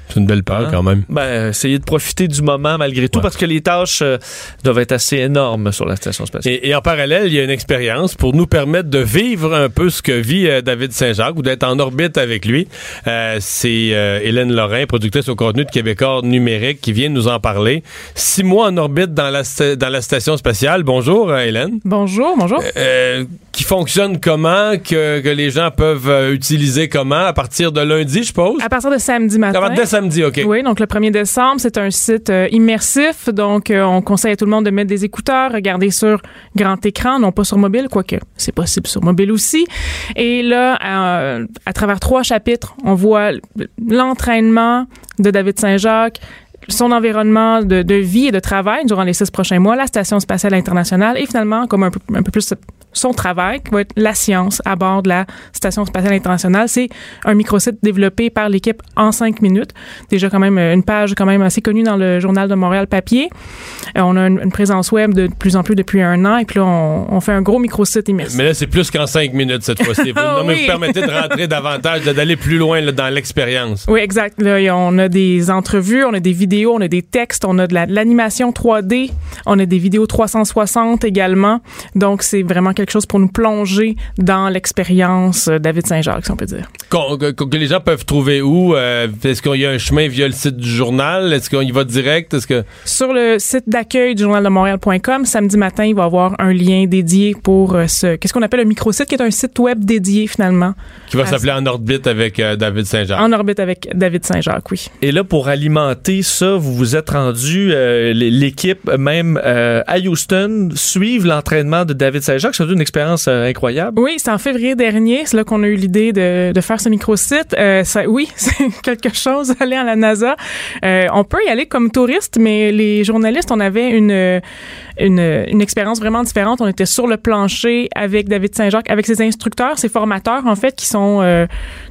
C'est une belle peur Hein? quand même. Ben, essayer de profiter du moment malgré tout, parce que les tâches euh, doivent être assez énormes sur la station spatiale. Et, et en parallèle, il y a une expérience pour nous permettre de vivre un peu ce que vit euh, David Saint-Jacques ou d'être en orbite avec lui. Euh, c'est euh, Hélène Lorrain, productrice au contenu de Québécois numérique, qui vient nous en parler. Six mois en orbite dans la, dans la station spatiale. Bonjour, euh, Hélène. Bonjour, bonjour. Euh, qui fonctionne comment, que, que les gens peuvent utiliser comment, à partir de lundi, je suppose? À partir de samedi matin. Oui, donc le 1er décembre, c'est un site euh, immersif. Donc, euh, on conseille à tout le monde de mettre des écouteurs, regarder sur grand écran, non pas sur mobile, quoique c'est possible sur mobile aussi. Et là, euh, à travers trois chapitres, on voit l'entraînement de David Saint-Jacques, son environnement de, de vie et de travail durant les six prochains mois, la Station spatiale internationale et finalement, comme un peu, un peu plus son travail, qui va être la science à bord de la Station spatiale internationale. C'est un microsite développé par l'équipe en cinq minutes. Déjà quand même une page quand même assez connue dans le Journal de Montréal papier. Euh, on a une, une présence web de plus en plus depuis un an et puis là, on, on fait un gros microsite immersif. Mais là, c'est plus qu'en cinq minutes cette fois-ci. Vous, non, mais Oui. vous permettez de rentrer davantage, d'aller plus loin là, dans l'expérience. Oui, exact. Là, on a des entrevues, on a des vidéos, on a des textes, on a de la- de l'animation 3D, on a des vidéos 360 également. Donc, c'est vraiment quelque chose pour nous plonger dans l'expérience euh, David Saint-Jacques, si on peut dire. Que, que les gens peuvent trouver où? Euh, Est-ce qu'il y a un chemin via le site du journal? Est-ce qu'on y va direct? Est-ce que... Sur le site d'accueil du journal de Montréal.com, samedi matin, il va y avoir un lien dédié pour euh, ce qu'est-ce qu'on appelle un microsite, qui est un site web dédié finalement. Qui va s'appeler En orbite avec euh, David Saint-Jean. En orbite avec David Saint-Jacques, oui. Et là, pour alimenter vous vous êtes rendu, euh, l'équipe même euh, à Houston, suivre l'entraînement de David Saint-Jacques. C'est une expérience euh, incroyable. Oui, c'est en février dernier. C'est là qu'on a eu l'idée de, faire ce microsite. Ça, oui, c'est quelque chose, aller à la NASA. On peut y aller comme touriste, mais les journalistes, on avait une, une, une expérience vraiment différente. On était sur le plancher avec David Saint-Jacques, avec ses instructeurs, ses formateurs, en fait, qui sont euh,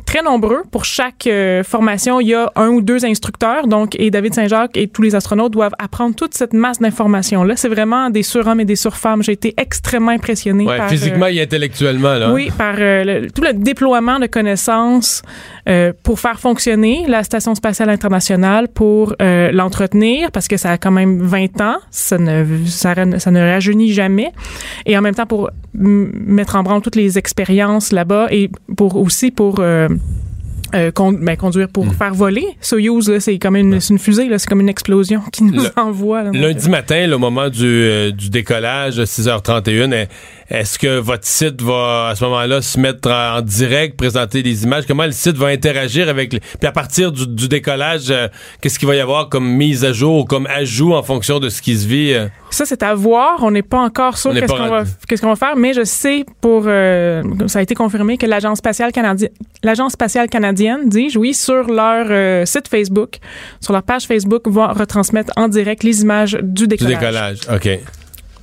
très nombreux. Pour chaque euh, formation, il y a un ou deux instructeurs. Donc, et David Saint-Jacques et tous les astronautes doivent apprendre toute cette masse d'informations-là. C'est vraiment des surhommes et des surfemmes. J'ai été extrêmement impressionnée Ouais, par... physiquement euh, et intellectuellement. Là. oui, par le- tout le déploiement de connaissances pour faire fonctionner la Station spatiale internationale, pour l'entretenir, parce que ça a quand même 20 ans, ça ne, ça, ça ne rajeunit jamais, et en même temps pour mettre en branle toutes les expériences là-bas, et pour aussi pour... euh, euh, con- ben, conduire pour faire voler. Soyuz, là, c'est comme une, une fusée, là, c'est comme une explosion qui nous Le- envoie. là. Lundi matin, le moment du, euh, du décollage, 6h31, est- est-ce que votre site va, à ce moment-là, se mettre en, direct, présenter des images? Comment le site va interagir avec... les- Puis à partir du, du décollage, euh, qu'est-ce qu'il va y avoir comme mise à jour ou comme ajout en fonction de ce qui se vit? euh? Ça, c'est à voir. On n'est pas encore sûr qu'est-ce qu'on va, faire, mais je sais pour, euh, ça a été confirmé que l'agence spatiale canadienne, l'agence spatiale canadienne, dis-je, oui, sur leur site Facebook, sur leur page Facebook, va retransmettre en direct les images du Du décollage. décollage, OK.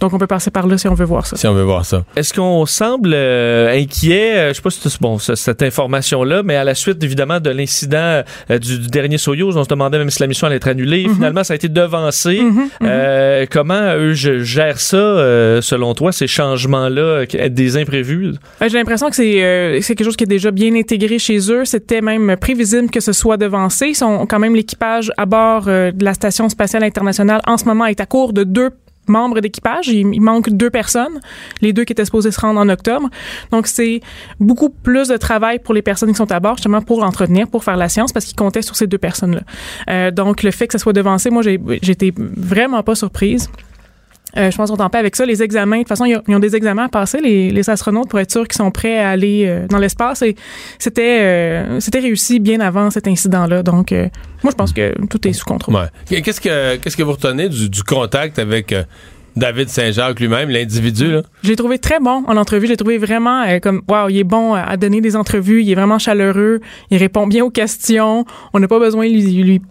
Donc, on peut passer par là si on veut voir ça. Si on veut voir ça. Est-ce qu'on semble euh, inquiet, euh, je sais pas si c'est bon, ce- cette information-là, mais à la suite évidemment de l'incident euh, du, du dernier Soyuz, on se demandait même si la mission allait être annulée. Finalement, ça a été devancé. Euh, comment eux gèrent ça, euh, selon toi, ces changements-là, euh, des imprévus? J'ai l'impression que c'est euh, quelque chose qui est déjà bien intégré chez eux. C'était même prévisible que ce soit devancé. Ils sont quand même l'équipage à bord euh, de la station spatiale internationale en ce moment est à court de deux membres d'équipage. Il, manque deux personnes, les deux qui étaient supposés se rendre en octobre. Donc c'est beaucoup plus de travail pour les personnes qui sont à bord justement pour l'entretenir, pour faire la science parce qu'ils comptaient sur ces deux personnes-là. Euh, donc le fait que ça soit devancé, moi j'étais vraiment pas surprise. Euh, je pense qu'on est en paix avec ça. Les examens, de toute façon, ils ont, des examens à passer, les, astronautes, pour être sûrs qu'ils sont prêts à aller euh, dans l'espace. Et c'était euh, c'était réussi bien avant cet incident-là. Donc, moi, je pense que tout est sous contrôle. Qu'est-ce que, vous retenez du, contact avec David Saint-Jacques lui-même, l'individu? là? Je l'ai trouvé très bon en entrevue. Je l'ai trouvé vraiment euh, comme, waouh, il est bon à donner des entrevues. Il est vraiment chaleureux. Il répond bien aux questions. On n'a pas besoin de lui, lui,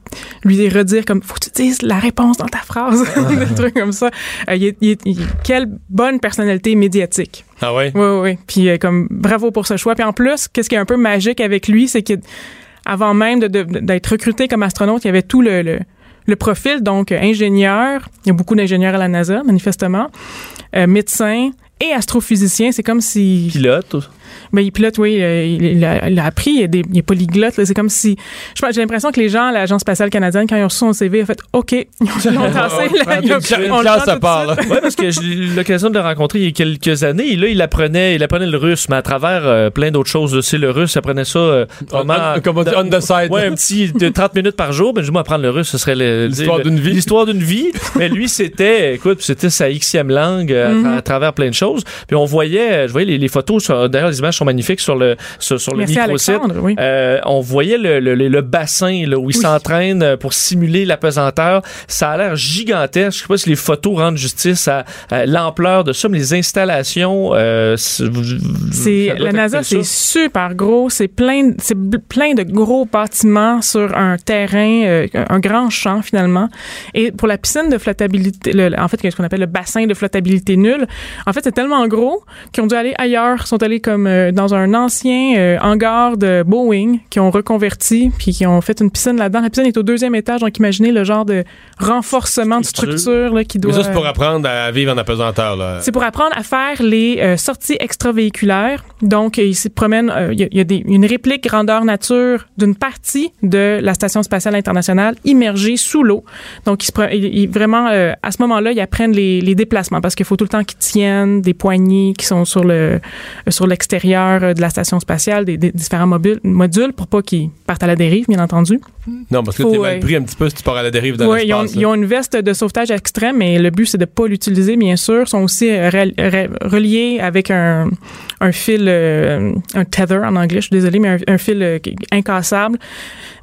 lui redire comme, faut que tu dises la réponse dans ta phrase. des trucs comme ça. Euh, il est- il est- il- quelle bonne personnalité médiatique. Ah ouais? Oui, oui, oui. Puis euh, comme bravo pour ce choix. Puis en plus, qu'est-ce qui est un peu magique avec lui, c'est que avant même de- de- d'être recruté comme astronaute, il y avait tout le, le, le profil, donc ingénieur. Il y a beaucoup d'ingénieurs à la NASA, manifestement. Euh, médecin et astrophysicien. C'est comme si... Pilote. Ben, il pilote, oui, euh, il, il a, il a appris, il, a des, il est polyglotte. là. C'est comme si. je J'ai l'impression que les gens à l'Agence spatiale canadienne, quand ils ont reçu son CV, ont fait OK. Ils l'ont Une on le classe prend à tout de part, là. suite. Ouais, parce que j'ai eu l'occasion de le rencontrer il y a quelques années. Et là, il apprenait, il apprenait le russe, mais à travers euh, plein d'autres choses. aussi. le russe, il apprenait ça euh, vraiment... On- comme on dit, on the side. Ouais, un petit de 30 minutes par jour. Ben, je moi, apprendre le russe, ce serait le- L'histoire le- d'une vie. L'histoire d'une vie. mais lui, c'était, écoute, c'était sa xème langue euh, à, Mhm. à travers plein de choses. Puis on voyait, je voyais les, les photos, sur- d'ailleurs, les images sont magnifiques sur le, sur, sur le microsite. Oui. Euh, on voyait le, le, bassin là, où il s'entraîne euh, pour simuler la pesanteur. Ça a l'air gigantesque. Je sais pas si les photos rendent justice à, à l'ampleur de ça, mais les installations, euh, c'est- la NASA, c'est super gros. C'est plein, c'est plein de gros bâtiments sur un terrain, euh, un grand champ finalement. Et pour la piscine de flottabilité, le- en fait, ce qu'on appelle le bassin de flottabilité nulle, en fait, c'est tellement gros qu'ils ont dû aller ailleurs. Ils sont allés comme euh, dans un ancien euh, hangar de Boeing qui ont reconverti puis qui ont fait une piscine là-dedans. La piscine est au deuxième étage, donc imaginez le genre de renforcement de structure là, qui doit. Mais ça, c'est pour apprendre à vivre en apesanteur. Là. C'est pour apprendre à faire les euh, sorties extravéhiculaires. Donc, euh, il se promène, euh, il y a, il y a des- une réplique grandeur nature d'une partie de la Station spatiale internationale immergée sous l'eau. Donc, il se, vraiment, euh, à ce moment-là, ils apprennent les, les déplacements parce qu'il faut tout le temps qu'ils tiennent des poignées qui sont sur le euh, sur l'extérieur euh, de la station spatiale, des, des différents mobiles, modules pour pas qu'ils partent à la dérive, bien entendu. Non, parce que t'es mal euh, pris un petit peu si tu pars à la dérive dans Oui, ils ont, l'espace. ils ont une veste de sauvetage extrême, mais le but, c'est de pas l'utiliser, bien sûr. Ils sont aussi euh, rel- re- reliés avec un, un fil, euh, un tether en anglais, je suis désolée, mais un, un fil euh, incassable.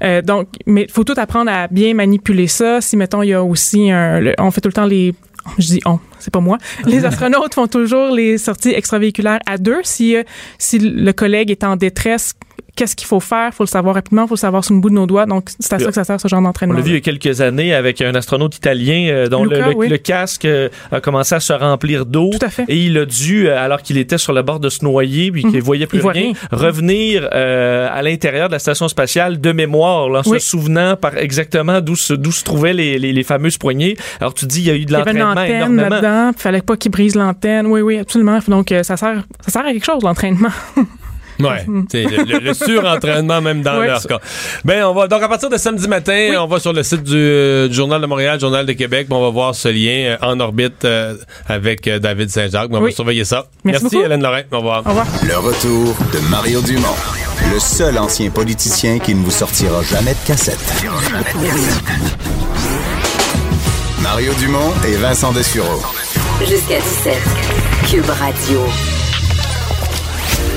Euh, donc, mais il faut tout apprendre à bien manipuler ça. Si, mettons, il y a aussi un... le- on fait tout le temps les... Je dis on, c'est pas moi. Les astronautes font toujours les sorties extravéhiculaires à deux. Si, euh, si le collègue est en détresse, qu'est-ce qu'il faut faire? faut le savoir rapidement, faut le savoir sur le bout de nos doigts. Donc, c'est à ça que ça sert, ce genre On d'entraînement. l'a vu il y a quelques années avec un astronaute italien euh, dont le, Luca, le- oui. le casque euh, a commencé à se remplir d'eau. Tout à fait. Et il a dû, euh, alors qu'il était sur le bord de se noyer puis qu'il Mhm. voyait plus Il voit rien, rien. revenir euh, à l'intérieur de la station spatiale de mémoire, là, en Oui. se souvenant par exactement d'où se, trouvaient les, les, les fameuses poignées. Alors tu dis, il y a eu de Il y avait une l'entraînement énormément. là-dedans, il fallait pas qu'il brise l'antenne. Oui, oui, absolument. Donc, ça sert, ça sert à quelque chose, l'entraînement. Ouais, c'est le, le- le surentraînement même dans Ouais, leur ça. cas. Ben on va donc à partir de samedi matin, on va sur le site du, euh, du journal de Montréal, journal de Québec, on va voir ce lien euh, en orbite euh, avec euh, David Saint-Jacques. Ben, On va surveiller ça. Merci beaucoup. Hélène Lorrain. Au revoir. Au revoir. Le retour de Mario Dumont, le seul ancien politicien qui ne vous sortira jamais de cassette. Mario Dumont et Vincent Dessureau. Jusqu'à 17. Cube Radio.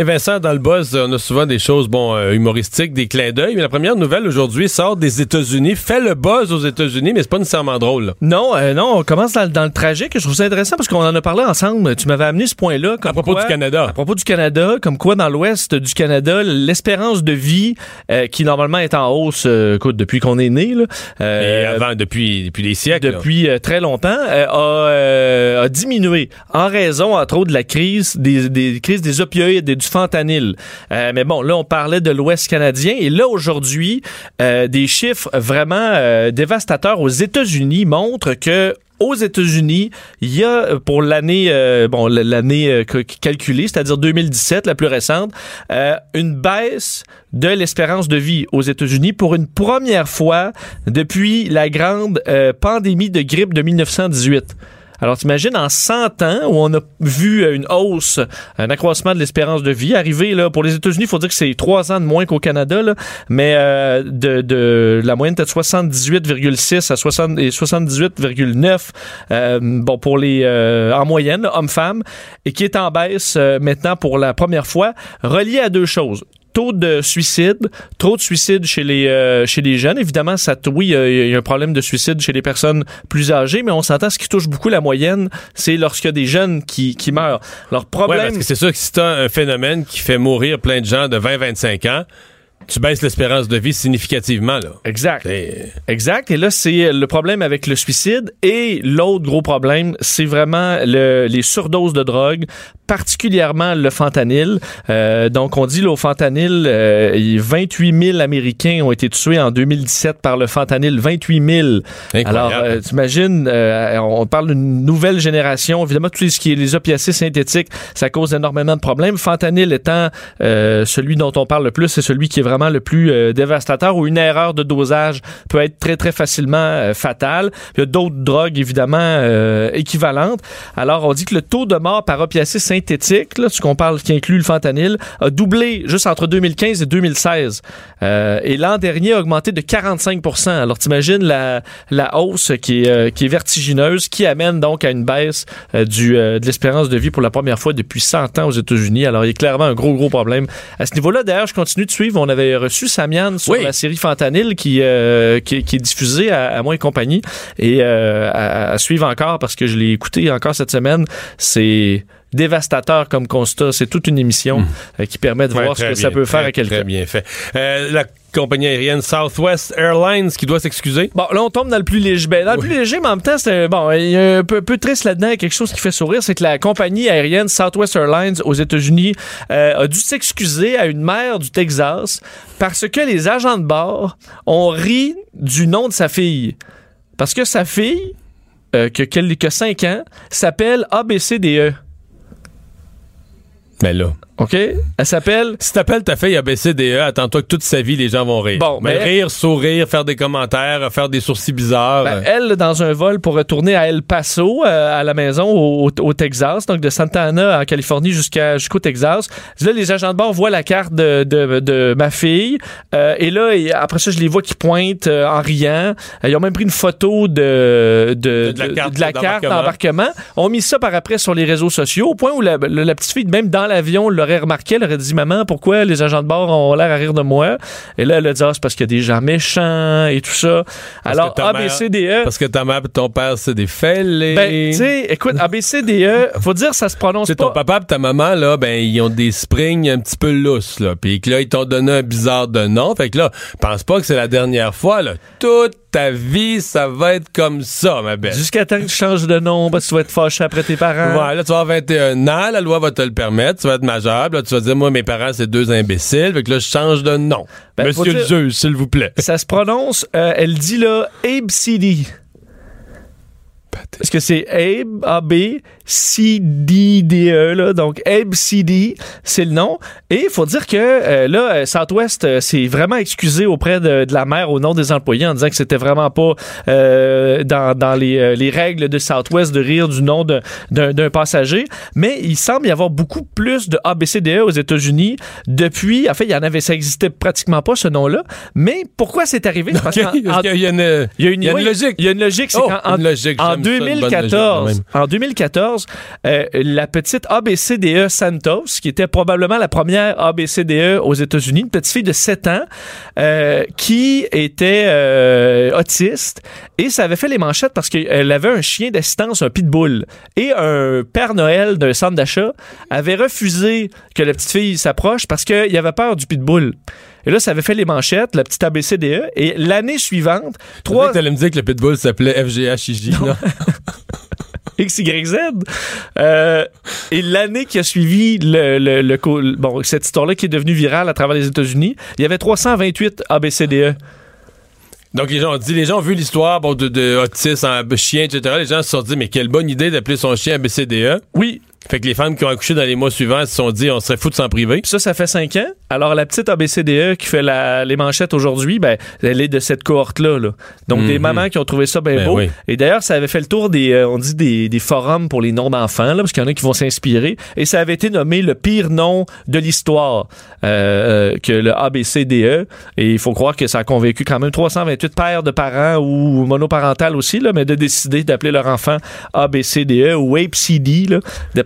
Et Vincent, dans le buzz, on a souvent des choses bon euh, humoristiques, des clins d'œil. Mais la première nouvelle aujourd'hui sort des États-Unis, fait le buzz aux États-Unis, mais c'est pas nécessairement drôle. là. Non, euh, non, on commence dans, le- dans le tragique. Je trouve ça intéressant parce qu'on en a parlé ensemble. Tu m'avais amené ce point-là. À propos quoi- du Canada. À propos du Canada, comme quoi dans l'ouest du Canada, l'espérance de vie, euh, qui normalement est en hausse, euh, écoute, depuis qu'on est né, là, Et euh, avant, depuis, depuis des siècles. depuis euh, très longtemps, euh, a, euh, a diminué en raison, entre autres, de la crise des, des crises des opioïdes et du fentanyl. Euh, mais bon, là, on parlait de l'Ouest canadien et là, aujourd'hui, euh, des chiffres vraiment euh, dévastateurs aux États-Unis montrent que aux États-Unis, il y a pour l'année bon l'année calculée, c'est-à-dire 2017, la plus récente, une baisse de l'espérance de vie aux États-Unis pour une première fois depuis la grande pandémie de grippe de 1918. Alors, t'imagines, en 100 ans, où on a vu euh, une hausse, un accroissement de l'espérance de vie, arrivé, là, pour les États-Unis, il faut dire que c'est trois ans de moins qu'au Canada, mais euh, de, de la moyenne était de 78,6 à 60 et 78,9, euh, bon, pour les, euh, en moyenne, hommes-femmes, et qui est en baisse euh, maintenant pour la première fois, relié à deux choses taux de suicide, trop de suicides chez les euh, chez les jeunes. Évidemment, ça, oui, il y a- il y, a un problème de suicide chez les personnes plus âgées, mais on s'entend ce qui touche beaucoup la moyenne, c'est lorsqu'il y a des jeunes qui, qui meurent. Leur Ouais, problème, parce que c'est sûr que si t'as un phénomène qui fait mourir plein de gens de 20-25 ans, tu baisses l'espérance de vie significativement. Là. Exact. C'est- Exact. Et là, c'est le problème avec le suicide. Et l'autre gros problème, c'est vraiment le- les surdoses de drogue particulièrement le fentanyl. Euh, donc, on dit le fentanyl, euh, 28 000 Américains ont été tués en 2017 par le fentanyl. 28 000. Alors, euh, t'imagines, euh, on parle d'une nouvelle génération. Évidemment, tout ce qui est les opiacés synthétiques, ça cause énormément de problèmes. Fentanyl étant euh, celui dont on parle le plus, c'est celui qui est vraiment le plus euh, dévastateur, où une erreur de dosage peut être très, très facilement fatale. Il y a d'autres drogues, évidemment, euh, équivalentes. Alors, on dit que le taux de mort par opiacés synthétique, là, ce qu'on parle, qui inclut le fentanyl, a doublé juste entre 2015 et 2016. Euh, et l'an dernier a augmenté de 45% Alors, t'imagines la, la hausse qui est, euh, qui est vertigineuse, qui amène donc à une baisse euh, du, de l'espérance de vie pour la première fois depuis 100 ans aux États-Unis. Alors, il y a clairement un gros, gros problème à ce niveau-là. D'ailleurs, je continue de suivre. On avait reçu Samian sur Oui. la série Fentanyl qui, qui, qui est diffusée à, à moi et compagnie et à, à suivre encore parce que je l'ai écouté encore cette semaine. C'est dévastateur comme constat. C'est toute une émission euh, qui permet de Ouais, voir ce que ça peut faire à quelqu'un. Très bien fait. Euh, la compagnie aérienne Southwest Airlines qui doit s'excuser. Bon, là, on tombe dans le plus léger. Ben, dans le plus léger, mais en même temps, c'est bon, il y a un peu, peu triste là-dedans. Il y a quelque chose qui fait sourire, c'est que la compagnie aérienne Southwest Airlines aux États-Unis euh, a dû s'excuser à une mère du Texas parce que les agents de bord ont ri du nom de sa fille. Parce que sa fille, euh, que, que 5 ans, s'appelle ABCDE. Là. OK? Elle s'appelle? Si t'appelles ta fille ABCDE, attends-toi que toute sa vie, les gens vont rire. Bon, mais mais- rire, sourire, faire des commentaires, faire des sourcils bizarres. Ben, elle, dans un vol pour retourner à El Paso, euh, à la maison au, au Texas, donc de Santa Ana en Californie jusqu'à jusqu'au Texas. Là, les agents de bord voient la carte de, de, de ma fille. euh, et là, et après ça, je les vois qui pointent euh, en riant. Ils ont même pris une photo de, de, De la carte de la carte d'embarquement. d'embarquement. On mis ça par après sur les réseaux sociaux, au point où la, la- la petite fille, même dans l'avion, l'aurait remarqué. Elle aurait dit Maman, pourquoi les agents de bord ont l'air à rire de moi? Et là, elle a dit Ah, c'est parce qu'il y a des gens méchants et tout ça. parce Alors, ABCDE. Parce que ta mère et ton père, c'est des fêlés. Ben, tu sais, écoute, ABCDE, faut dire, ça se prononce pas. ton papa et ta maman, là, ben, ils ont des springs un petit peu lousses, là. Puis que là, ils t'ont donné un bizarre de nom. Fait que là, pense pas que c'est la dernière fois, là. Toute ta vie, ça va être comme ça, ma belle. Jusqu'à temps que tu changes de nom, parce que tu vas être fâché après tes parents. Ouais, là, tu vas avoir 21 ans, la loi va te le permettre, tu vas être majeur, là, tu vas dire, moi, mes parents, c'est deux imbéciles, fait que là, je change de nom. Ben, Monsieur le juge, s'il vous plaît. Ça se prononce, euh, elle dit là, ABCD. Parce que c'est Abe, A-B, C-D-D-E, là. Donc, Abe C-D, c'est le nom. Et il faut dire que, euh, là, euh, Southwest euh, s'est vraiment excusé auprès de, de la mère au nom des employés en disant que c'était vraiment pas euh, dans, dans les, les règles de Southwest de rire du nom d'un passager. Mais il semble y avoir beaucoup plus de ABCDE aux États-Unis depuis, en fait, il y en avait, ça existait pratiquement pas, ce nom-là. Mais pourquoi c'est arrivé? Parce qu'en- Il y a- en- il y a une, il y a une, il y a une oui, logique. Il y a une logique. C'est Oh, qu'en en, une logique, en j'aime ça, une bonne logique, quand 2014, même. en 2014, euh, la petite ABCDE Santos, qui était probablement la première ABCDE aux États-Unis, une petite fille de 7 ans, euh, qui était euh, autiste, et ça avait fait les manchettes parce qu'elle avait un chien d'assistance, un pitbull, et un Père Noël d'un centre d'achat avait refusé que la petite fille s'approche parce qu'il avait peur du pitbull. Et là, ça avait fait les manchettes, la petite ABCDE. Et l'année suivante, trois. Tu allais me dire que le pitbull s'appelait FGHIJ, là. XYZ. Euh, et l'année qui a suivi le, le- bon, cette histoire-là qui est devenue virale à travers les États-Unis, il y avait 328 ABCDE. Donc, les gens ont dit, les gens ont vu l'histoire bon, de, de autisme, en chien, etc. Les gens se sont dit, mais quelle bonne idée d'appeler son chien ABCDE. Oui. Fait que les femmes qui ont accouché dans les mois suivants se sont dit, on serait fou de s'en priver. Ça, ça fait cinq ans. Alors, la petite ABCDE qui fait la- les manchettes aujourd'hui, ben, elle est de cette cohorte-là. là. Donc, des Mhm. mamans qui ont trouvé ça bien Ben beau. oui. Et d'ailleurs, ça avait fait le tour des, euh, on dit, des, des forums pour les noms d'enfants, là, parce qu'il y en a qui vont s'inspirer. Et ça avait été nommé le pire nom de l'histoire euh, euh, que le ABCDE. Et il faut croire que ça a convaincu quand même 328 pères de parents ou monoparentales aussi, là, mais de décider d'appeler leur enfant ABCDE ou APCD, là,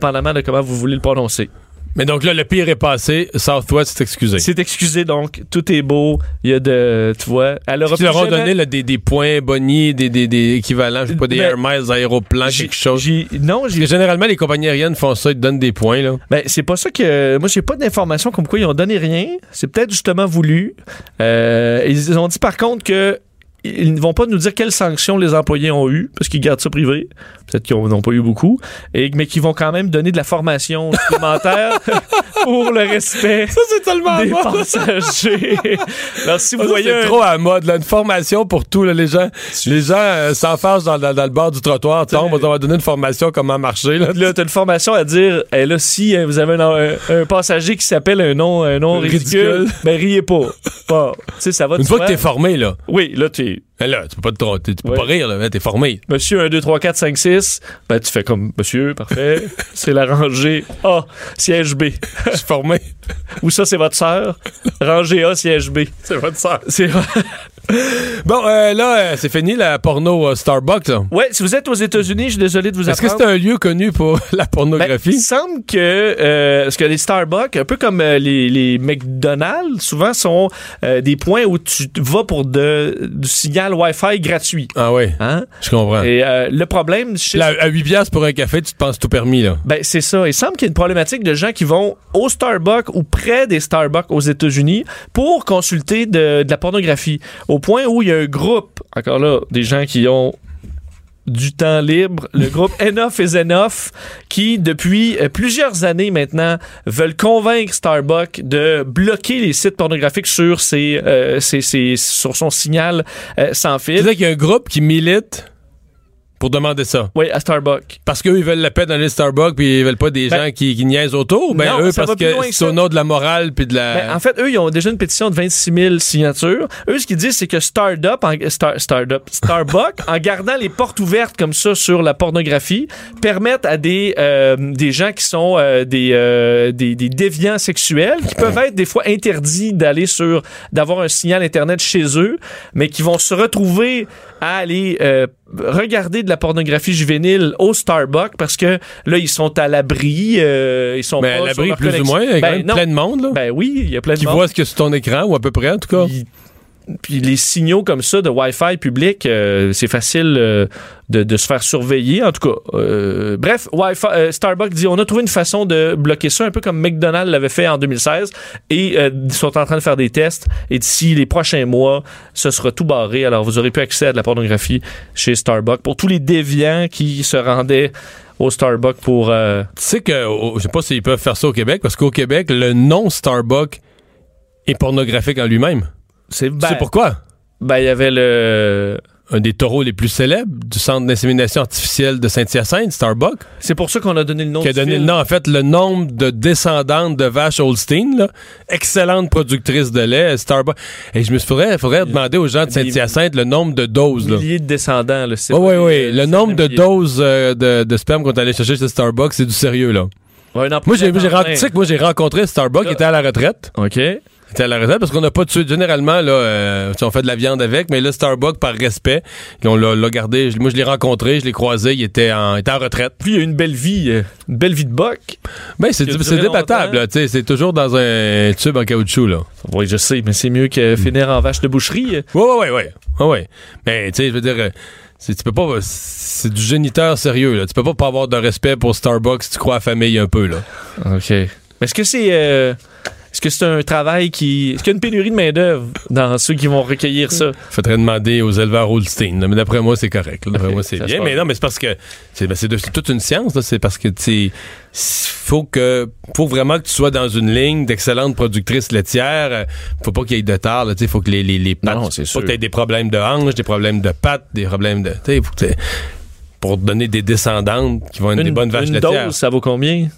dépendamment de comment vous voulez le prononcer. Mais donc là, le pire est passé. Southwest s'est excusé. C'est excusé, donc tout est beau. Il y a de, tu vois, elle aura Ils leur ont plus jamais- donné là, des, des points bonnies, des, des, des équivalents, je sais pas, des Ben, air miles, aéroplans, quelque chose? Non, Parce que généralement, les compagnies aériennes font ça, ils te donnent des points, là. Ben, c'est pas ça que. Moi, j'ai pas d'informations comme quoi ils ont donné rien. C'est peut-être justement voulu. Euh, ils ont dit par contre que ils ne vont pas nous dire quelles sanctions les employés ont eues, parce qu'ils gardent ça privé. Peut-être qu'ils n'ont pas eu beaucoup. Et, mais qui vont quand même donner de la formation supplémentaire pour le respect Ça, c'est tellement des passagers. Alors, si vous Ça, voyez c'est un- trop à mode, là, une formation pour tout. Là, les gens, les gens euh, s'enfargent dans, dans- dans le bord du trottoir, tombent, on va donner une formation comment marcher. Là. Là, t'as une formation à dire, eh, là, si euh, vous avez un, un- un passager qui s'appelle un nom, un nom ridicule, Ridicule. ben riez pas. Bon, ça va Une fois que t'es formé, là. Oui, là, tu Ben là, tu peux pas, te, tro- tu peux pas rire, là, t'es formé. Monsieur 1, 2, 3, 4, 5, 6, ben tu fais comme Monsieur, parfait. c'est la rangée A, siège B. Je suis formé. Ou ça, c'est votre sœur? Rangée A, siège B. C'est votre sœur. C'est Bon, euh, là, euh, c'est fini la porno euh, Starbucks. là. Ouais, si vous êtes aux États-Unis, je suis désolé de vous Est-ce que apprendre. c'est un lieu connu pour la Ben, pornographie? il semble que, parce que les Starbucks, un peu comme les, les McDonald's, souvent sont des points où tu vas pour de, du signal Wi-Fi gratuit. ah oui, Hein? je comprends. Et euh, le problème chez Là, à 8 piastres pour un café, tu te penses tout permis, là. Ben, c'est ça. Il semble qu'il y a une problématique de gens qui vont au Starbucks ou près des Starbucks aux États-Unis pour consulter de, de la pornographie. Au point où il y a un groupe, encore là, des gens qui ont du temps libre, le groupe Enough is Enough, qui depuis euh, plusieurs années maintenant veulent convaincre Starbucks de bloquer les sites pornographiques sur ses, euh, sur son signal euh, sans fil. sais qu'il y a un groupe qui milite pour demander ça. Oui, à Starbucks. Parce qu'eux, ils veulent la paix dans les Starbucks, puis ils veulent pas des Ben- gens qui, qui niaisent autour. Ben, Non, eux, parce que c'est au nom de la morale, puis de la... Ben, en fait, eux, ils ont déjà une pétition de 26 000 signatures. Eux, ce qu'ils disent, c'est que Startup, en, Star, Startup, Starbucks, en gardant les portes ouvertes comme ça sur la pornographie, permettent à des, euh, des gens qui sont euh, des, euh, des, des déviants sexuels, qui peuvent être des fois interdits d'aller sur, d'avoir un signal Internet chez eux, mais qui vont se retrouver à aller euh, regarder de la pornographie juvénile au Starbucks parce que là, ils sont à l'abri, euh, ils sont Ben, pas à l'abri, plus ou moins, il y a quand Ben, même plein de monde, là. Ben oui, il y a plein de qui monde. voit ce a sur ton écran, ou à peu près, en tout cas. Puis les signaux comme ça de Wi-Fi public, euh, c'est facile euh, de, de se faire surveiller. En tout cas, euh, bref, Wi-Fi, euh, Starbucks dit on a trouvé une façon de bloquer ça, un peu comme McDonald's l'avait fait en 2016, et euh, ils sont en train de faire des tests. Et d'ici les prochains mois, ce sera tout barré. Alors vous aurez plus accès à de la pornographie chez Starbucks pour tous les déviants qui se rendaient au Starbucks pour euh, Tu sais que, au- je sais pas s'ils peuvent faire ça au Québec, parce qu'au Québec, le nom Starbucks est pornographique en lui-même. C'est Tu sais pourquoi? ben il y avait le Un des taureaux les plus célèbres du centre d'insémination artificielle de Saint-Hyacinthe, Starbucks, c'est pour ça qu'on a donné le nom qui a donné le nom, en fait, le nombre de descendantes de vaches Holstein, là. excellente productrice de lait, Starbucks. Et je me faudrait, faudrait demander aux gens de Saint-Hyacinthe le nombre de doses, là. milliers de descendants là, c'est Oui, oui. Le nombre de doses euh, de, de sperme qu'on est allé chercher chez Starbucks, c'est du sérieux, là. Ouais, non, Moi, j'ai, pas j'ai, temps ren- plein. tu sais que moi, j'ai rencontré Starbucks qui était à la retraite. OK. Il était à la retraite parce qu'on n'a pas suite. Généralement, là, euh, on fait de la viande avec, mais là, Starbucks, par respect, on l'a, gardé. Moi, je l'ai rencontré, je l'ai croisé, il était en, il était en retraite. Puis il a une belle vie, euh, une belle vie de boc. Ben, c'est, débattable, c'est toujours dans un tube en caoutchouc, là. Oui, je sais, mais c'est mieux que finir en vache de boucherie. Ouais, ouais. Ouais, ouais. Mais, tu sais, je veux dire, euh, tu peux pas, c'est du géniteur sérieux, là. Tu peux pas pas avoir de respect pour Starbucks si tu crois à la famille un peu, là. OK. Mais est-ce que c'est. euh, est-ce que c'est un travail qui. Est-ce qu'il y a une pénurie de main-d'œuvre dans ceux qui vont recueillir ça? Faudrait demander aux éleveurs Holstein. là. Mais d'après moi, c'est correct. D'après moi, c'est bien. Mais non, mais c'est parce que c'est, ben, toute une science. là. C'est parce que tu faut que faut vraiment que tu sois dans une ligne d'excellente productrice laitière. Euh, Faut pas qu'il y ait de tard. Il faut que les, les, les pattes. Non, c'est faut sûr. que t'aies des problèmes de hanches, des problèmes de pattes, des problèmes de. Tu sais, faut que pour te donner des descendantes qui vont être des bonnes vaches une laitières. dose, ça vaut combien?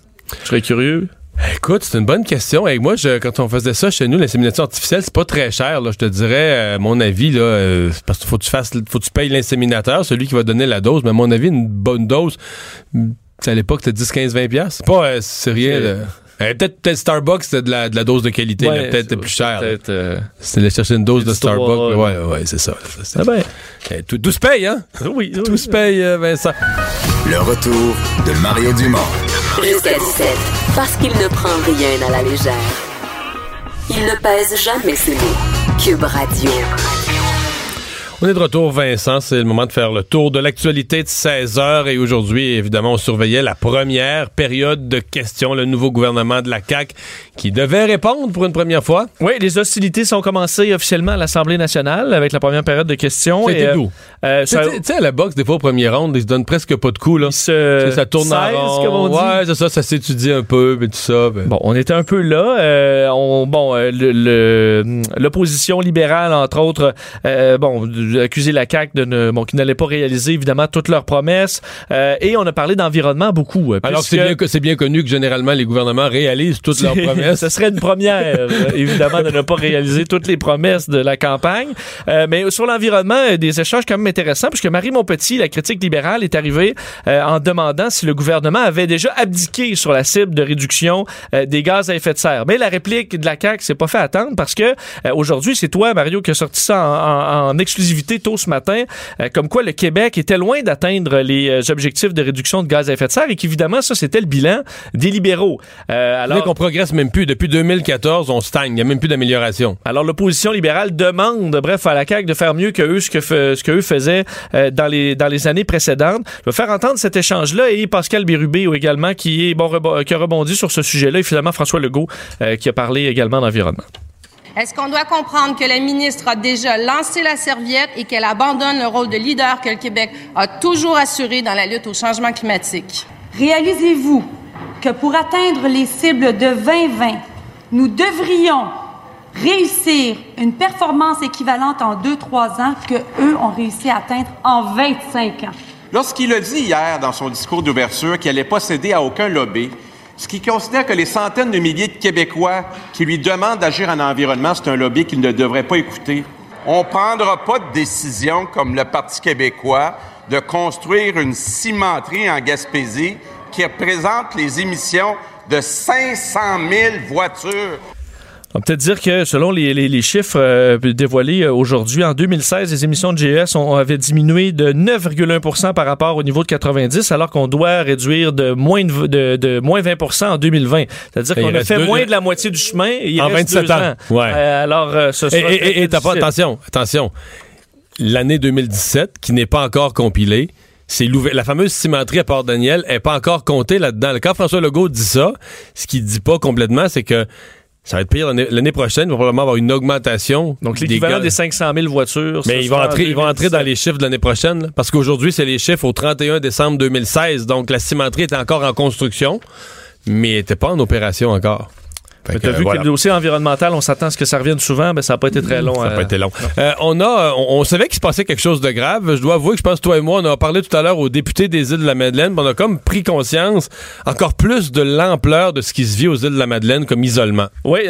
Je serais curieux. Écoute, c'est une bonne question. Et moi, je, quand on faisait ça chez nous, l'insémination artificielle, c'est pas très cher. Là, je te dirais, euh, mon avis, là, euh, parce qu'il faut que tu fasses, faut que tu payes l'inséminateur, celui qui va donner la dose. Mais à mon avis, une bonne dose, mm, à l'époque, c'était 10, 15, 20 piastres. C'est pas, euh, c'est rien. Euh, peut-être, peut-être Starbucks, c'était de la, de la dose de qualité. Ouais, peut-être plus cher. Peut-être. euh, C'était aller chercher une dose de Starbucks. là. Ouais, ouais, c'est ça. Ah ben. Eh, tout, tout se paye, hein? Oui, oui. Tout se paye, euh, Vincent. Le retour de Mario Dumont. Jusqu'à 17, parce qu'il ne prend rien à la légère. Il ne pèse jamais ses mots. Cube Radio. On est de retour, Vincent. C'est le moment de faire le tour de l'actualité de 16 heures. Et aujourd'hui, évidemment, on surveillait la première période de questions. Le nouveau gouvernement de la CAQ qui devait répondre pour une première fois. Oui, les hostilités sont commencées officiellement à l'Assemblée nationale avec la première période de questions. C'était euh, doux. euh, Tu sais, à la boxe, des fois, au premier round, ils se donnent presque pas de coups. Là. se- ça tourne en 16, rond. comme on dit. Ouais, c'est ça, ça s'étudie un peu, mais tout ça. ben. Bon, on était un peu là. Euh, on, bon, le- l'opposition libérale, entre autres, bon, accusé la CAQ de ne, bon, qui n'allait pas réaliser évidemment toutes leurs promesses. Euh, et on a parlé d'environnement beaucoup. euh, Alors, c'est bien, c'est bien connu que généralement, les gouvernements réalisent toutes leurs promesses. Ce serait une première, euh, évidemment, de ne pas réaliser toutes les promesses de la campagne. Euh, mais sur l'environnement, euh, des échanges quand même intéressants, puisque Marie Montpetit, la critique libérale, est arrivée euh, en demandant si le gouvernement avait déjà abdiqué sur la cible de réduction euh, des gaz à effet de serre. Mais la réplique de la CAQ s'est pas fait attendre parce que euh, aujourd'hui, c'est toi, Mario, qui a sorti ça en, en- en exclusivité tôt ce matin, euh, comme quoi le Québec était loin d'atteindre les euh, objectifs de réduction de gaz à effet de serre et qu'évidemment, ça, c'était le bilan des libéraux. Euh, Alors qu'on progresse même plus. Depuis 2014, on stagne. Il n'y a même plus d'amélioration. Alors l'opposition libérale demande, bref, à la CAQ de faire mieux que eux ce que fe- ce que eux faisaient euh, dans les dans les années précédentes. Je vais faire entendre cet échange-là et Pascal Bérubé également qui est bon rebo- qui a rebondi sur ce sujet-là et finalement François Legault euh, qui a parlé également d'environnement. Est-ce qu'on doit comprendre que la ministre a déjà lancé la serviette et qu'elle abandonne le rôle de leader que le Québec a toujours assuré dans la lutte au changement climatique? Réalisez-vous que pour atteindre les cibles de 2020, nous devrions réussir une performance équivalente en 2-3 ans que eux ont réussi à atteindre en 25 ans? Lorsqu'il a dit hier dans son discours d'ouverture qu'il n'allait pas céder à aucun lobby, ce qui considère que les centaines de milliers de Québécois qui lui demandent d'agir en environnement, c'est un lobby qu'il ne devrait pas écouter. On prendra pas de décision comme le Parti québécois de construire une cimenterie en Gaspésie qui représente les émissions de 500 000 voitures. On peut peut-être dire que selon les, les- les chiffres euh, dévoilés euh, aujourd'hui, en 2016, les émissions de GES ont, avaient diminué de 9,1% par rapport au niveau de 90, alors qu'on doit réduire de moins, de, de- de moins 20% en 2020. C'est-à-dire qu'on a fait deux- moins de la moitié du chemin il En reste 27 deux ans. Ouais. Euh, alors, euh, ce sera et- pas, attention, attention. L'année 2017, qui n'est pas encore compilée, c'est la fameuse cimenterie à Port-Daniel n'est pas encore comptée là-dedans. Quand François Legault dit ça, ce qu'il dit pas complètement, c'est que ça va être pire l'année prochaine. Il va probablement avoir une augmentation. Donc, l'équivalent gaz. des 500 000 voitures. Mais ils vont, entrer, ils vont entrer dans 2017. les chiffres de l'année prochaine. là. parce qu'aujourd'hui, c'est les chiffres au 31 décembre 2016. Donc, la cimenterie était encore en construction, mais elle n'était pas en opération encore. Mais T'as vu voilà. que le dossier environnemental, on s'attend à ce que ça revienne souvent, mais ça n'a pas été très long. Ça n'a euh, pas été long. Euh, on a, on, on savait qu'il se passait quelque chose de grave. Je dois avouer que je pense que toi et moi, on a parlé tout à l'heure aux députés des îles de la Madeleine. On a comme pris conscience encore plus de l'ampleur de ce qui se vit aux îles de la Madeleine comme isolement. Oui,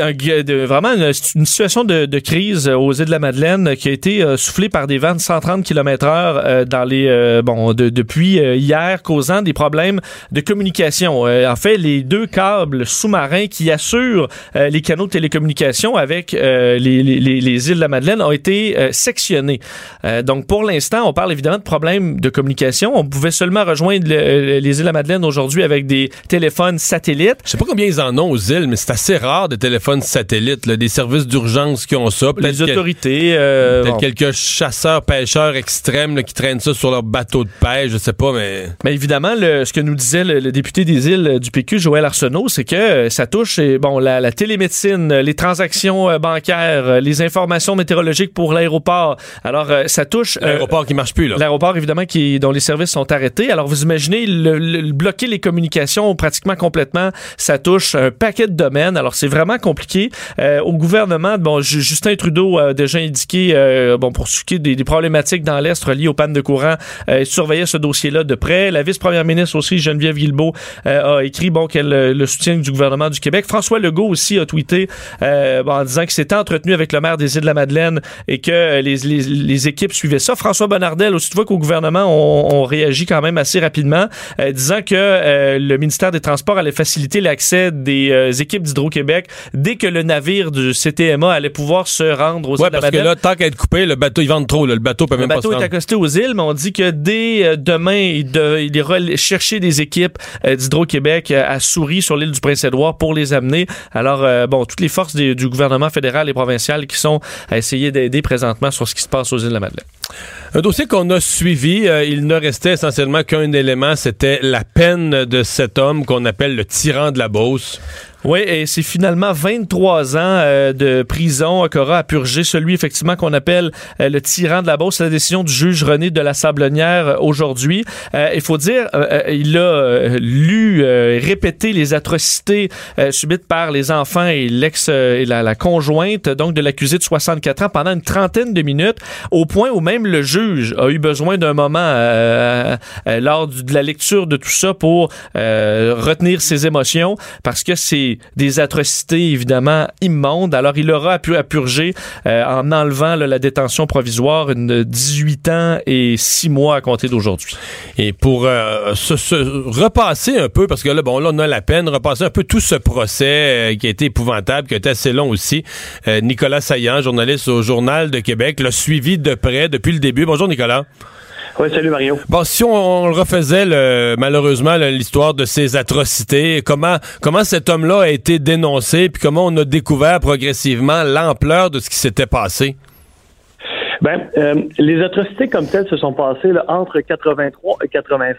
vraiment une, situation de, de crise euh, aux îles de la Madeleine euh, qui a été euh, soufflée par des vents de 130 km/h dans les euh, bon de- depuis euh, hier, causant des problèmes de communication. Euh, en fait, les deux câbles sous-marins qui assurent euh, les canaux de télécommunication avec euh, les, les- les- les îles de la Madeleine ont été euh, sectionnés. Donc, pour l'instant, on parle évidemment de problèmes de communication. On pouvait seulement rejoindre le- les îles de la Madeleine aujourd'hui avec des téléphones satellites. Je sais pas combien ils en ont aux îles, mais c'est assez rare des téléphones satellites, là, des services d'urgence qui ont ça. Les autorités. Peut-être bon. quelques chasseurs, pêcheurs extrêmes là, qui traînent ça sur leur bateau de pêche, je sais pas, mais... Mais évidemment, le- ce que nous disait le, le député des îles du PQ, Joël Arsenault, c'est que ça touche bon la, la télémédecine, les transactions euh, bancaires, euh, les informations météorologiques pour l'aéroport. Alors, euh, ça touche... euh, L'aéroport qui marche plus, là. L'aéroport, évidemment, qui, dont les services sont arrêtés. Alors, vous imaginez, le, le- bloquer les communications pratiquement complètement, ça touche un paquet de domaines. Alors, c'est vraiment compliqué. Euh, au gouvernement, bon, Ju- Justin Trudeau a déjà indiqué, euh, bon, pour ce qui est des, des problématiques dans l'Est reliées aux pannes de courant, euh, il surveillait ce dossier-là de près. La vice-première ministre aussi, Geneviève Guilbeault, euh, a écrit, bon, qu'elle le soutien du gouvernement du Québec. François Legault aussi a tweeté, euh, en disant qu'il s'était entretenu avec le maire des Îles-de-la-Madeleine et que les, les, les équipes suivaient ça. François Bonnardel, aussi, tu vois qu'au gouvernement, on, on réagit quand même assez rapidement, euh, disant que euh, le ministère des Transports allait faciliter l'accès des euh, équipes d'Hydro-Québec dès que le navire du CTMA allait pouvoir se rendre aux Ouais, parce que là, tant qu'à être coupé, le bateau, il vend trop, là. Le bateau peut Le même pas bateau se est accosté aux îles, mais on dit que dès euh, demain, il, de- il ira chercher des équipes d'Hydro-Québec à Souris sur l'île du Prince-Édouard pour les amener. Alors, euh, bon, toutes les forces du gouvernement fédéral et provincial qui sont à essayer d'aider présentement sur ce qui se passe aux îles de la Madeleine. Un dossier qu'on a suivi, euh, il ne restait essentiellement qu'un élément, c'était la peine de cet homme qu'on appelle le tyran de la Beauce. Oui, et c'est finalement 23 ans euh, de prison qu'aura à purger celui effectivement qu'on appelle euh, le tyran de la Beauce. C'est la décision du juge René de la Sablonnière euh, aujourd'hui. Il faut dire, il a lu, répété les atrocités subites par les enfants et l'ex et la, conjointe donc de l'accusé de 64 ans pendant une trentaine de minutes, au point où même le juge a eu besoin d'un moment lors de la lecture de tout ça pour retenir ses émotions parce que c'est des atrocités évidemment immondes. Alors il aura pu à purger euh, en enlevant la détention provisoire une 18 ans et 6 mois à compter d'aujourd'hui. Et pour euh, se, se repasser un peu, parce que là, bon, là, on a la peine, repasser un peu tout ce procès euh, qui a été épouvantable, qui a été assez long aussi. Euh, Nicolas Saillant, journaliste au Journal de Québec, l'a suivi de près depuis le début. Bonjour, Nicolas. Oui, salut Mario. Bon, si on, on le refaisait, le- malheureusement, l'histoire de ces atrocités, comment, comment cet homme-là a été dénoncé, puis comment on a découvert progressivement l'ampleur de ce qui s'était passé? Ben, euh, les atrocités comme telles se sont passées là, entre 83 et 96.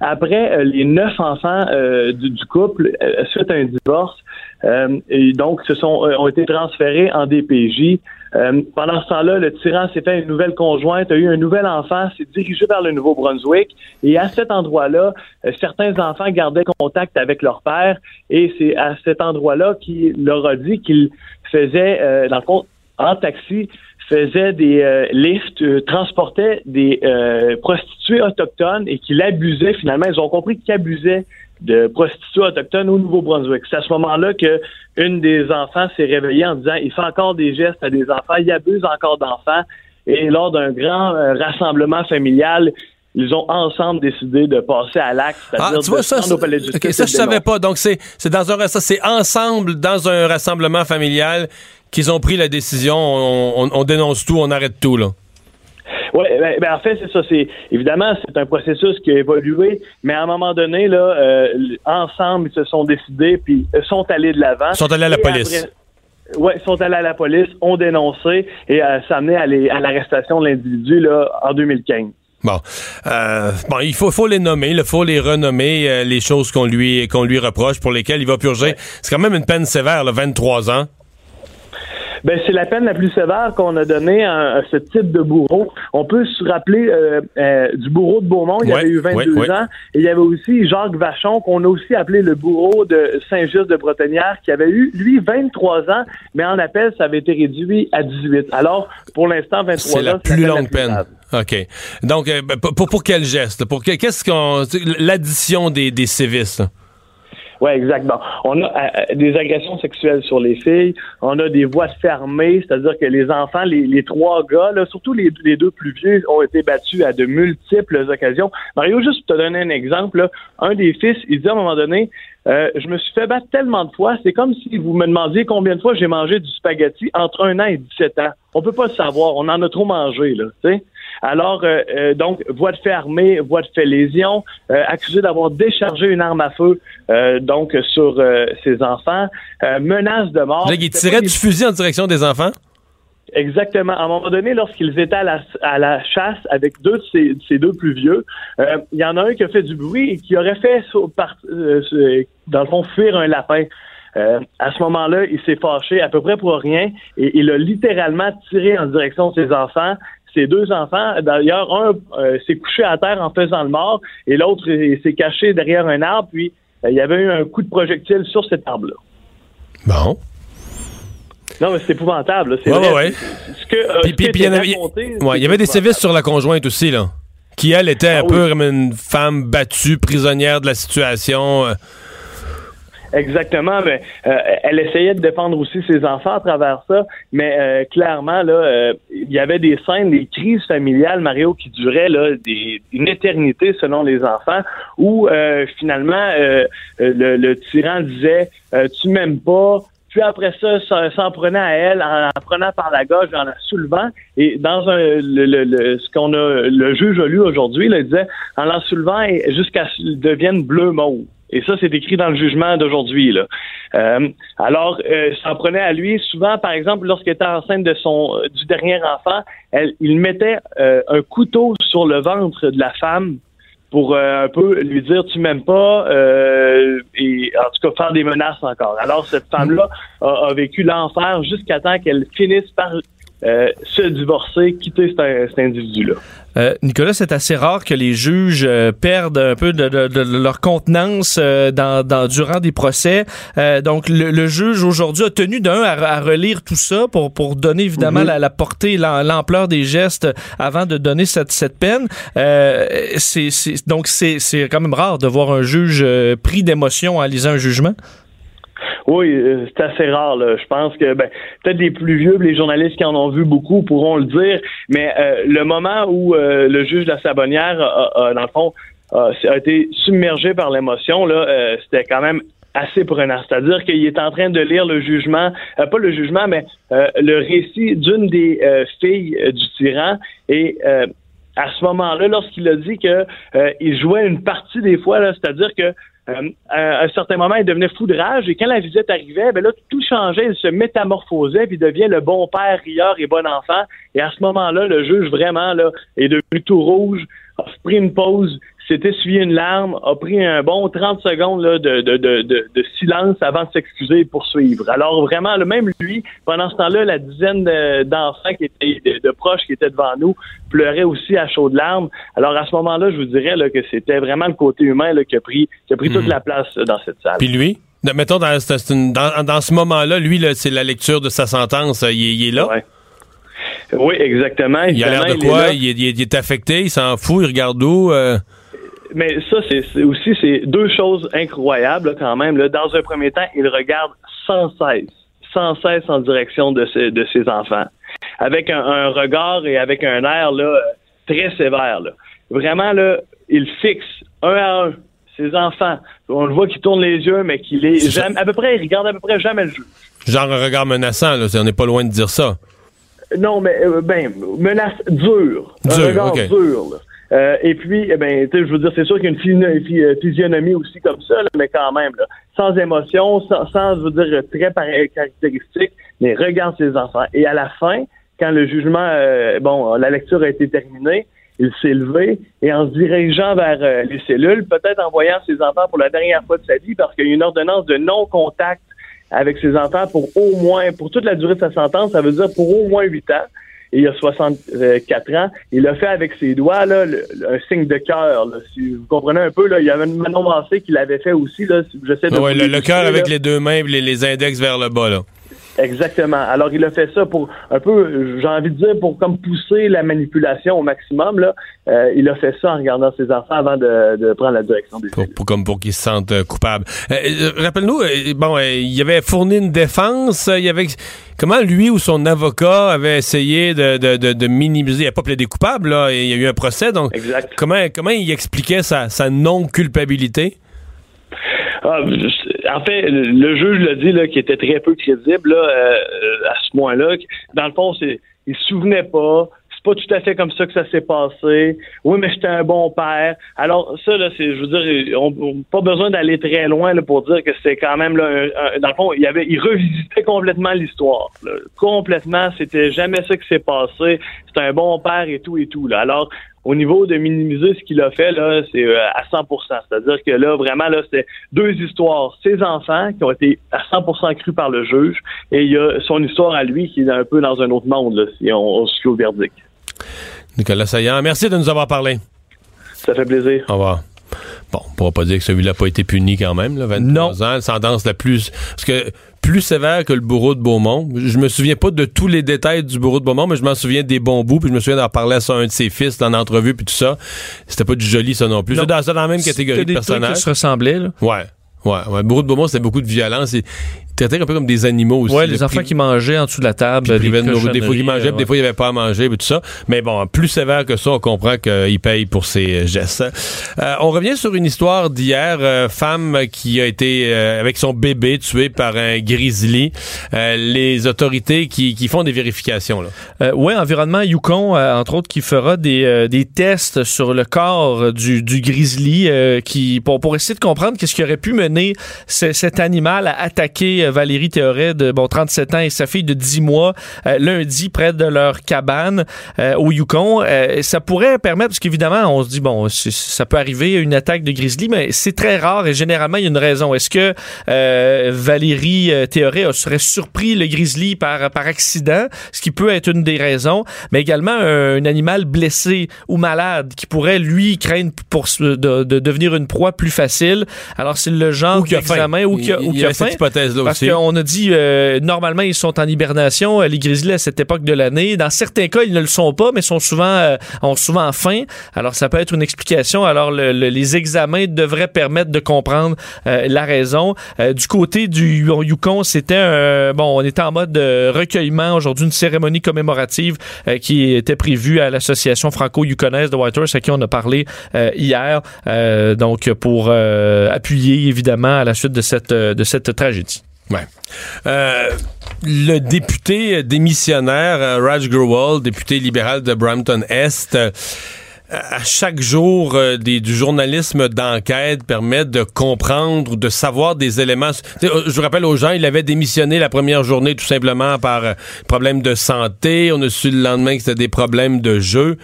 Après, euh, les neuf enfants euh, du, du couple, suite à un divorce, euh, et donc se sont ont été transférés en DPJ. Euh, pendant ce temps-là, le tyran s'est fait une nouvelle conjointe, a eu un nouvel enfant, s'est dirigé vers le Nouveau-Brunswick. Et à cet endroit-là, euh, certains enfants gardaient contact avec leur père. Et c'est à cet endroit-là qu'il leur a dit qu'il faisait, euh, dans le fond, en taxi, faisait des euh, lifts, transportait des prostituées autochtones et qu'il abusait finalement. Ils ont compris qu'il abusait de prostituées autochtones au Nouveau-Brunswick. C'est à ce moment-là que une des enfants s'est réveillée en disant il fait encore des gestes à des enfants, il abuse encore d'enfants. Et lors d'un grand euh, rassemblement familial, ils ont ensemble décidé de passer à l'acte, Ah, c'est-à-dire tu vois, de ça, au palais ça, je savais pas. Donc, c'est, c'est dans un, c'est ensemble, dans un rassemblement familial, qu'ils ont pris la décision, on, on- on dénonce tout, on arrête tout, là. Oui, ben, ben, en fait, c'est ça. C'est évidemment c'est un processus qui a évolué, mais à un moment donné, là, euh, ensemble, ils se sont décidés, puis sont allés de l'avant. Ils sont allés à la police. après- Ouais, ils sont allés à la police, ont dénoncé et euh, ça a amené à, les- à l'arrestation de l'individu là en 2015. Bon, Euh, bon, il faut, faut les nommer, il faut les renommer, euh, les choses qu'on lui, qu'on lui reproche, pour lesquelles il va purger. C'est quand même une peine sévère, là, 23 ans. Ben, c'est la peine la plus sévère qu'on a donnée à, à ce type de bourreau. On peut se rappeler euh, euh, du bourreau de Beaumont, il Ouais, avait eu 22 ouais, ouais. ans. Et il y avait aussi Jacques Vachon, qu'on a aussi appelé le bourreau de Saint-Just de Bretonnière, qui avait eu, lui, 23 ans, mais en appel, ça avait été réduit à 18. Alors, pour l'instant, 23 C'est ans, la c'est plus la longue peine. grave. OK. Donc, euh, ben, pour, pour quel geste? Pour que- qu'est-ce qu'on. L'addition des, des sévices, là? Oui, exactement. On a euh, des agressions sexuelles sur les filles, on a des voies fermées, c'est-à-dire que les enfants, les, les trois gars, là, surtout les, les deux plus vieux, ont été battus à de multiples occasions. Mario, juste pour te donner un exemple, là, un des fils, il dit à un moment donné, euh, je me suis fait battre tellement de fois, c'est comme si vous me demandiez combien de fois j'ai mangé du spaghetti entre un an et 17 ans. On peut pas le savoir, on en a trop mangé, là, tu sais. Alors, euh, euh, donc, voie de fait armée, voie de fait lésion, euh, accusé d'avoir déchargé une arme à feu, euh, donc, sur euh, ses enfants, euh, menace de mort. Là, il tirait du fusil en direction des enfants? Exactement. À un moment donné, lorsqu'ils étaient à la, à la chasse avec deux de ces, de ces deux plus vieux, euh, il y en a un qui a fait du bruit et qui aurait fait, par- euh, dans le fond, fuir un lapin. Euh, à ce moment-là, il s'est fâché à peu près pour rien et il a littéralement tiré en direction de ses enfants. Ses deux enfants, d'ailleurs, un euh, s'est couché à terre en faisant le mort et l'autre il s'est caché derrière un arbre. Puis euh, il y avait eu un coup de projectile sur cet arbre-là. Bon. Non, mais c'est épouvantable. là, c'est Ouais, vrai. ouais, ouais. Ce que, euh, Puis, puis- puis il y avait, raconté, ouais, c'est il y avait des sévices sur la conjointe aussi, là. Qui, elle, était un Ah peu oui. comme une femme battue, prisonnière de la situation. euh. Exactement, mais euh, elle essayait de défendre aussi ses enfants à travers ça, mais euh, clairement là, euh, il y avait des scènes, des crises familiales, Mario, qui duraient là des, une éternité selon les enfants, où euh, finalement euh, euh, le, le tyran disait tu m'aimes pas. Puis après ça, s'en prenait à elle, en la prenant par la gorge, en la soulevant. Et dans un, le, le- le- ce qu'on a, le juge a lu aujourd'hui, il disait, en la soulevant jusqu'à ce qu'elle devienne bleu mauve. Et ça, c'est écrit dans le jugement d'aujourd'hui. Euh, alors, euh, s'en prenait à lui. Souvent, par exemple, lorsqu'il était enceinte de son euh, du dernier enfant, elle, il mettait euh, un couteau sur le ventre de la femme pour euh, un peu lui dire tu m'aimes pas et en tout cas faire des menaces encore. Alors cette femme-là a, a vécu l'enfer jusqu'à temps qu'elle finisse par euh, se divorcer, quitter cet, cet individu-là. Euh, Nicolas, c'est assez rare que les juges euh, perdent un peu de, de- de leur contenance euh, dans, dans- durant des procès. Euh, donc, le, le juge aujourd'hui a tenu d'un à, à relire tout ça pour, pour donner évidemment Mhm. la, la portée, l'am- l'ampleur des gestes avant de donner cette, cette peine. Euh, c'est, c'est- donc, c'est, c'est quand même rare de voir un juge pris d'émotion en lisant un jugement? Oui, euh, c'est assez rare. Là. Je pense que ben, peut-être les plus vieux, les journalistes qui en ont vu beaucoup pourront le dire, mais euh, le moment où euh, le juge de la Sabonnière, a- a, dans le fond, a, a été submergé par l'émotion, là, euh, c'était quand même assez prenant. C'est-à-dire qu'il est en train de lire le jugement, euh, pas le jugement, mais euh, le récit d'une des euh, filles euh, du tyran et à ce moment-là, lorsqu'il a dit que il jouait une partie des fois, c'est-à-dire que euh, à un certain moment, il devenait fou de rage et quand la visite arrivait, ben là, tout changeait, il se métamorphosait puis devient le bon père, rieur et bon enfant. Et à ce moment-là, le juge vraiment là est devenu tout rouge, a pris une pause, s'est essuyé une larme, a pris un bon 30 secondes là, de, de, de, de, silence avant de s'excuser et poursuivre. Alors vraiment, là, même lui, pendant ce temps-là, la dizaine de- d'enfants qui étaient de, proches qui étaient devant nous pleuraient aussi à chaudes larmes. Alors à ce moment-là, je vous dirais là, que c'était vraiment le côté humain là, qui a pris, qui a pris toute la place dans cette salle. Puis lui, mettons, dans, dans, dans ce moment-là, lui, c'est la lecture de sa sentence. euh, Il, est- il est là? Oui, exactement. Il a l'air de quoi? là. Il est, il est- il est affecté, il s'en fout, il regarde où? euh? Mais ça, c'est aussi c'est deux choses incroyables là, quand même. Là. Dans un premier temps, il regarde sans cesse, sans cesse en direction de ses, de ses enfants, avec un, un regard et avec un air là, très sévère. Là. Vraiment, là, il fixe un à un ses enfants. On le voit qu'il tourne les yeux, mais qu'il est, jamais, à peu près, il regarde à peu près jamais le jeu. Genre un regard menaçant, là. On n'est pas loin de dire ça. Non, mais euh, ben, menace dure. Un regard ok. dur. là. Euh, et puis, eh ben, je veux dire, c'est sûr qu'il y a une euh, physionomie aussi comme ça, là, mais quand même, là, sans émotion, sans, sans, je veux dire, très par- caractéristique, mais regarde ses enfants. Et à la fin, quand le jugement, euh, bon, la lecture a été terminée, il s'est levé et en se dirigeant vers euh, les cellules, peut-être en voyant ses enfants pour la dernière fois de sa vie, parce qu'il y a une ordonnance de non-contact avec ses enfants pour au moins, pour toute la durée de sa sentence, ça veut dire pour au moins 8 ans. Et il a 64 ans. Il a fait avec ses doigts là, le- un signe de cœur. Si vous comprenez un peu, là, il y avait Manon Massé qui l'avait fait aussi. Là, si j'essaie de Ouais, vous le, le cœur avec les deux mains et les, les index vers le bas, là. Exactement. Alors, il a fait ça pour un peu, j'ai envie de dire, pour comme pousser la manipulation au maximum. Là. Euh, il a fait ça en regardant ses enfants avant de, de prendre la direction des Pour, pour- comme pour qu'ils se sentent euh, coupables. Euh, euh, Rappelle-nous, euh, bon, il avait fourni une défense. il avait comment lui ou son avocat avait essayé de, de, de, de minimiser. Il n'a pas plaidé coupable là. Il y a eu un procès. Donc, comment comment il expliquait sa, sa non culpabilité? Ah, je- en fait, le, juge l'a dit là, qui était très peu crédible là, euh, à ce point-là. Dans le fond, c'est, il se souvenait pas. C'est pas tout à fait comme ça que ça s'est passé. Oui, mais j'étais un bon père. Alors ça, là, c'est, je veux dire, on, on- pas besoin d'aller très loin là, pour dire que c'est quand même là, un- un- dans le fond, il avait, il revisitait complètement l'histoire. là. Complètement, c'était jamais ça qui s'est passé. C'est un bon père et tout et tout. Là. Alors, au niveau de minimiser ce qu'il a fait, là, c'est euh, à 100 C'est-à-dire que là, vraiment, là, c'était deux histoires. Ses enfants qui ont été à 100 crus par le juge, et il y a son histoire à lui qui est un peu dans un autre monde, là, si on, on se fie au verdict. Nicolas Saillant, merci de nous avoir parlé. Ça fait plaisir. Au revoir. Bon, on pourra pas dire que celui-là n'a pas été puni quand même, là, 23 ans, sentence la plus... Parce que plus sévère que le bourreau de Beaumont. Je me souviens pas de tous les détails du bourreau de Beaumont, mais je m'en souviens des bons bouts, puis je me souviens d'en parler à ça un de ses fils dans l'entrevue, puis tout ça. C'était pas du joli, ça non plus. C'est dans, dans la même catégorie de des trucs personnages. qui se ressemblaient, là. Ouais. Ouais, ouais. Le bourreau de Beaumont, c'était beaucoup de violence. Traités un peu comme des animaux aussi. Ouais, Le les enfants qui mangeaient en dessous de la table. de des fois, ils mangeaient, puis des ouais. fois, il n'y avait pas à manger, puis tout ça. Mais bon, plus sévère que ça, on comprend qu'il paye pour ses gestes. Euh, on revient sur une histoire d'hier, euh, femme qui a été euh, avec son bébé tué par un grizzly. Euh, les autorités qui, qui font des vérifications. Là. Euh, oui, Environnement Yukon, euh, entre autres, qui fera des, euh, des tests sur le corps du, du grizzly euh, qui, pour, pour essayer de comprendre qu'est-ce qui aurait pu mener ce- cet animal à attaquer euh, Valérie Théoret de bon, 37 ans et sa fille de 10 mois euh, lundi près de leur cabane euh, au Yukon. Euh, ça pourrait permettre, parce qu'évidemment, on se dit, bon, ça peut arriver une attaque de grizzly, mais c'est très rare et généralement, il y a une raison. Est-ce que euh, Valérie euh, Théoret serait surpris le grizzly par, par accident, ce qui peut être une des raisons, mais également un, un animal blessé ou malade qui pourrait, lui, craindre pour de, de devenir une proie plus facile. Alors, c'est le genre Ou qui a d'examen ou qui a, ou qui cette faim. hypothèse-là Parce aussi. qu'on a dit, euh, normalement, ils sont en hibernation, euh, les grizzlies, à cette époque de l'année. Dans certains cas, ils ne le sont pas, mais sont souvent, euh, ont souvent faim. Alors, ça peut être une explication. Alors, le- le- les examens devraient permettre de comprendre euh, la raison. Euh, du côté du Yukon, c'était un, bon, on était en mode de recueillement. Aujourd'hui, une cérémonie commémorative euh, qui était prévue à l'association franco-yukonaise de Whitehorse, à qui on a parlé euh, hier. Euh, donc, pour euh, appuyer, évidemment, à la suite de cette, euh, de cette tragédie. Ouais. Euh, le député démissionnaire euh, Raj Grewal, député libéral de Brampton-Est, euh, à chaque jour du journalisme d'enquête permet de comprendre de savoir des éléments. Je rappelle aux gens, il avait démissionné la première journée tout simplement par problème de santé. On a su le lendemain que c'était des problèmes de jeu.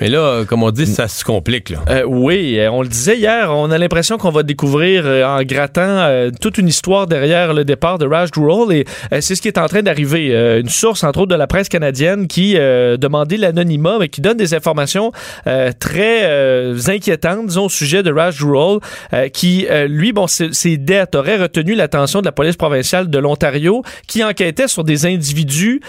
Mais là, comme on dit, ça se complique. Là. Euh, oui, euh, on le disait hier, on a l'impression qu'on va découvrir euh, en grattant euh, toute une histoire derrière le départ de Raj Grewal et euh, c'est ce qui est en train d'arriver. Euh, une source, entre autres, de la presse canadienne qui demandait l'anonymat, mais qui donne des informations très inquiétantes, disons, au sujet de Raj Grewal, qui, lui, bon, ses, dettes auraient retenu l'attention de la police provinciale de l'Ontario, qui enquêtait sur des individus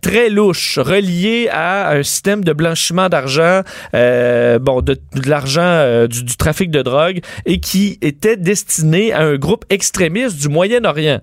très louches, reliés à un système de blanchiment d'argent euh, bon, de, de l'argent euh, du, du trafic de drogue et qui était destiné à un groupe extrémiste du Moyen-Orient.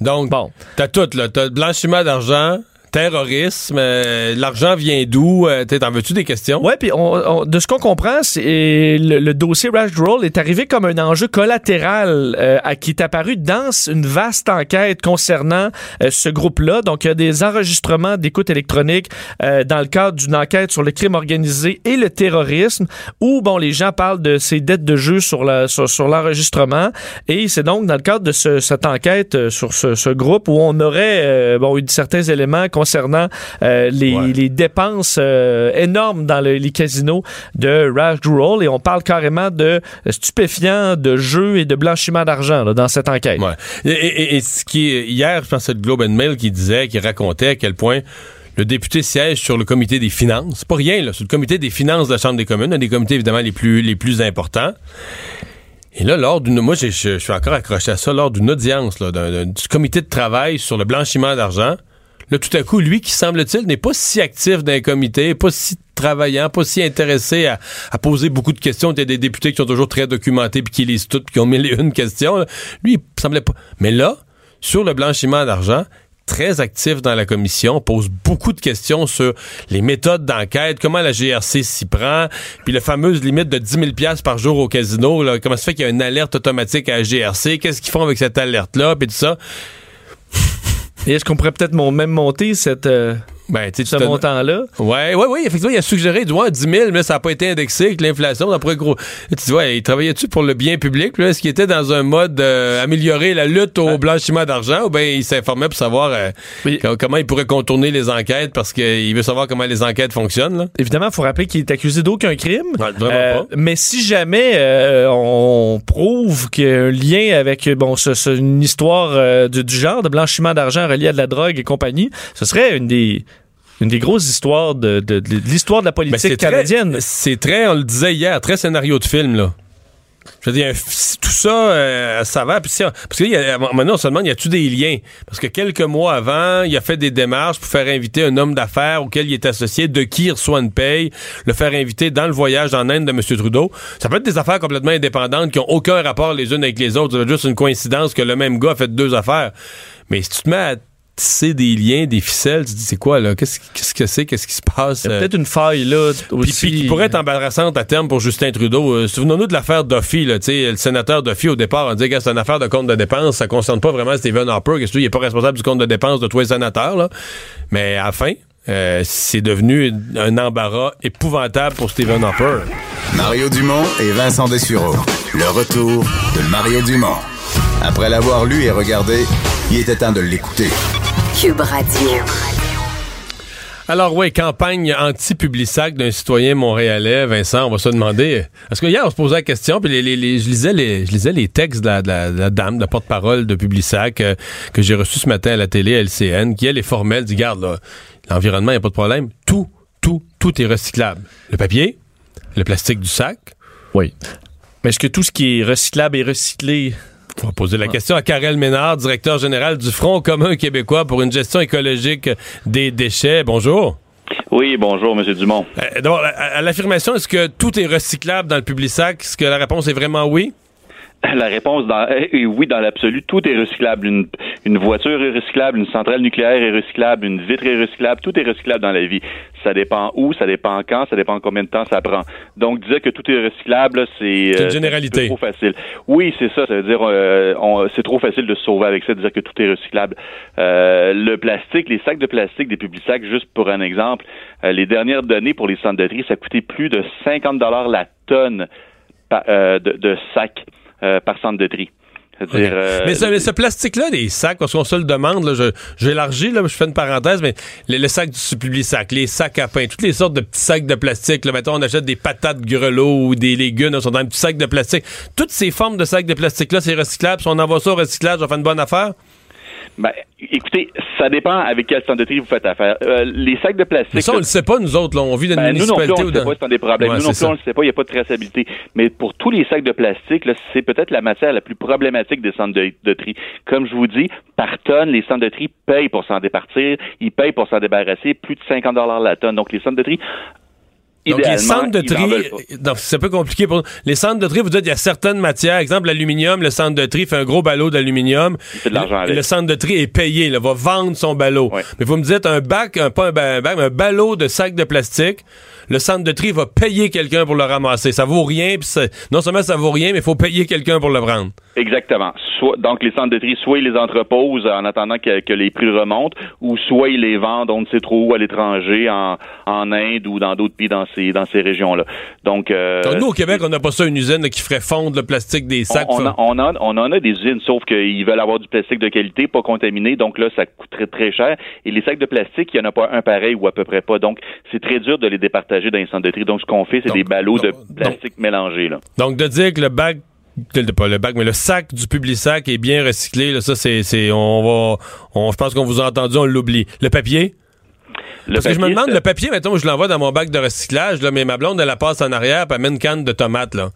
Donc, bon. t'as tout, là. T'as blanchiment d'argent, terrorisme, euh, l'argent vient d'où? Euh, T'en veux-tu des questions? Ouais, puis de ce qu'on comprend, c'est le, le dossier Roll est arrivé comme un enjeu collatéral euh, à- qui est apparu dans une vaste enquête concernant euh, ce groupe-là. Donc, il y a des enregistrements d'écoute électronique euh, dans le cadre d'une enquête sur le crime organisé et le terrorisme, où bon, les gens parlent de ces dettes de jeu sur la sur, sur l'enregistrement. Et c'est donc dans le cadre de ce- cette enquête euh, sur ce, ce groupe où on aurait bon eu certains éléments euh, les, les dépenses euh, énormes dans le- les casinos de Raj Grewal et on parle carrément de stupéfiants, de jeux et de blanchiment d'argent dans cette enquête. Ouais. Et, et- et ce qui est, hier, je pense que c'est le Globe and Mail qui disait, qui racontait à quel point le député siège sur le comité des finances. C'est pas rien, là, sur le comité des finances de la Chambre des communes, un des comités évidemment les plus, les plus importants. Et là, lors d'une, moi, je suis encore accroché à ça, lors d'une audience, là, du comité de travail sur le blanchiment d'argent, là, tout à coup, lui, qui semble-t-il, n'est pas si actif dans un comité, pas si travaillant, pas si intéressé à, poser beaucoup de questions. Il y a des députés qui sont toujours très documentés puis qui lisent tout puis qui ont mille et une questions. Lui, il semblait pas. Mais là, sur le blanchiment d'argent, très actif dans la commission, pose beaucoup de questions sur les méthodes d'enquête, comment la GRC s'y prend, puis la fameuse limite de 10 000 pièces par jour au casino, là, comment ça fait qu'il y a une alerte automatique à la GRC, qu'est-ce qu'ils font avec cette alerte-là, puis tout ça. Et est-ce qu'on pourrait peut-être même monter cette, euh, Ben, tu sais, ce montant-là? Ouais, ouais, ouais, effectivement, il a suggéré, du moins, 10 000, mais ça n'a pas été indexé avec l'inflation. Ça pourrait gros. Tu dis, ouais, il travaillait-tu pour le bien public? Est-ce qu'il était dans un mode euh, améliorer la lutte au blanchiment d'argent ou bien il s'informait pour savoir euh, co- comment il pourrait contourner les enquêtes parce qu'il veut savoir comment les enquêtes fonctionnent, là? Évidemment, il faut rappeler qu'il est accusé d'aucun crime. vraiment Euh, pas. Mais si jamais euh, on prouve qu'il y a un lien avec bon, ce- ce- une histoire du, du genre de blanchiment d'argent relié à de la drogue et compagnie, ce serait une des une des grosses histoires de, de- de l'histoire de la politique c'est canadienne. C'est très, on le disait hier, très scénario de film, là. Je veux dire, tout ça, euh, ça va. Puis si- parce que il y a- maintenant, on se demande, y a-tu des liens? Parce que quelques mois avant, il a fait des démarches pour faire inviter un homme d'affaires auquel il est associé, de qui il reçoit une paye, le faire inviter dans le voyage en Inde de M. Trudeau. Ça peut être des affaires complètement indépendantes qui ont aucun rapport les unes avec les autres. Être juste une coïncidence que le même gars a fait deux affaires. Mais si tu te mets à tisser des liens, des ficelles, tu te dis, c'est quoi, là? Qu'est-ce qu'est-ce que c'est? Qu'est-ce qui se passe? Il y a Euh, peut-être une faille là puis, aussi. puis qui pourrait être embarrassante à terme pour Justin Trudeau. Euh, Souvenons-nous de l'affaire Duffy, là, tu sais, le sénateur Duffy, au départ, on disait que c'est une affaire de compte de dépenses, ça concerne pas vraiment Stephen Harper, qu'est-ce que il est pas responsable du compte de dépenses de tous les sénateurs, là. Mais à la fin, euh, c'est devenu un embarras épouvantable pour Stephen Harper. Mario Dumont et Vincent Dessureau. Le retour de Mario Dumont. Après l'avoir lu et regardé, il était temps de l'écouter. Cube Radio. Alors oui, campagne anti-Publisac d'un citoyen montréalais, Vincent, on va se demander. Parce que hier, on se posait la question, puis les, les- les- je, lisais les, je lisais les textes de la, de la- de la dame, de la porte-parole de Publisac, euh, que j'ai reçu ce matin à la télé, LCN, qui elle est formelle, dit, garde, là, l'environnement, il n'y a pas de problème. Tout, tout, tout est recyclable. Le papier, le plastique du sac. Oui. Mais est-ce que tout ce qui est recyclable est recyclé? On va poser la question à Karel Ménard, directeur général du Front commun québécois pour une gestion écologique des déchets. Bonjour. Oui, bonjour, M. Dumont. Euh, D'abord, à, à l'affirmation, est-ce que tout est recyclable dans le public sac? Est-ce que la réponse est vraiment oui? La réponse dans, est oui, dans l'absolu, tout est recyclable. Une, une voiture est recyclable, une centrale nucléaire est recyclable, une vitre est recyclable, tout est recyclable dans la vie. Ça dépend où, ça dépend quand, ça dépend combien de temps ça prend. Donc, dire que tout est recyclable, c'est euh, généralité. trop facile. Oui, c'est ça. Ça veut dire, euh, c'est trop facile de se sauver avec ça, de dire que tout est recyclable. Euh, le plastique, les sacs de plastique des publics sacs, juste pour un exemple, euh, les dernières données pour les centres de tri, ça coûtait plus de 50 dollars la tonne euh, de, de sacs euh, par centre de tri. Euh, mais, ce, mais ce plastique-là, des sacs, parce qu'on se le demande, là, je, je élargis, là, je fais une parenthèse, mais le, le sac du public sac, les sacs à pain, toutes les sortes de petits sacs de plastique, là, mettons, on achète des patates grelots ou des légumes, là, sont dans un petit sac de plastique. Toutes ces formes de sacs de plastique-là, c'est recyclable. Si on envoie ça au recyclage, on fait une bonne affaire? Ben, écoutez, ça dépend avec quel centre de tri vous faites affaire. Euh, les sacs de plastique. Mais ça, on le sait pas, nous autres, là, on vit dans une Ben, nous non plus, municipalité on ne sait pas c'est des problèmes. Ouais, nous non plus, on le sait pas, il n'y a pas de traçabilité. Mais pour tous les sacs de plastique, là, c'est peut-être la matière la plus problématique des centres de, de tri. Comme je vous dis, par tonne, les centres de tri payent pour s'en départir, ils payent pour s'en débarrasser plus de 50 la tonne. Donc, les centres de tri, Donc, les centres de tri, donc, c'est un peu compliqué pour Les centres de tri, vous dites, il y a certaines matières, exemple, l'aluminium, le centre de tri fait un gros ballot d'aluminium. fait de l'argent le, le centre de tri est payé, là, va vendre son ballot. Mais vous me dites, un bac, un, pas un bac, mais un ballot de sacs de plastique, le centre de tri va payer quelqu'un pour le ramasser. Ça vaut rien, puis non seulement ça vaut rien, mais il faut payer quelqu'un pour le prendre. Exactement. Soit, donc, les centres de tri, soit ils les entreposent en attendant que, que les prix remontent, ou soit ils les vendent, on ne sait trop où, à l'étranger, en, en Inde ou dans d'autres pays dans ces, dans ces régions-là. Donc, euh, Donc, nous, au Québec, on n'a pas ça, une usine là, qui ferait fondre le plastique des sacs. on, on, Fa- a- on, a- on en a des usines, sauf qu'ils veulent avoir du plastique de qualité, pas contaminé, donc là, ça coûterait très cher. Et les sacs de plastique, il n'y en a pas un pareil ou à peu près pas. Donc, c'est très dur de les départager dans les centres de tri. Donc, ce qu'on fait, c'est des ballots de plastique mélangés. Là. Donc, de dire que le bac, pas le bac, mais le sac du public sac est bien recyclé, là, ça, c'est, on va, on, je pense qu'on vous a entendu, on l'oublie. Le papier? Le Parce que je me papier, demande, le papier, mettons, je l'envoie dans mon bac de recyclage, là, mais ma blonde, elle la passe en arrière, puis elle met une canne de tomates, là.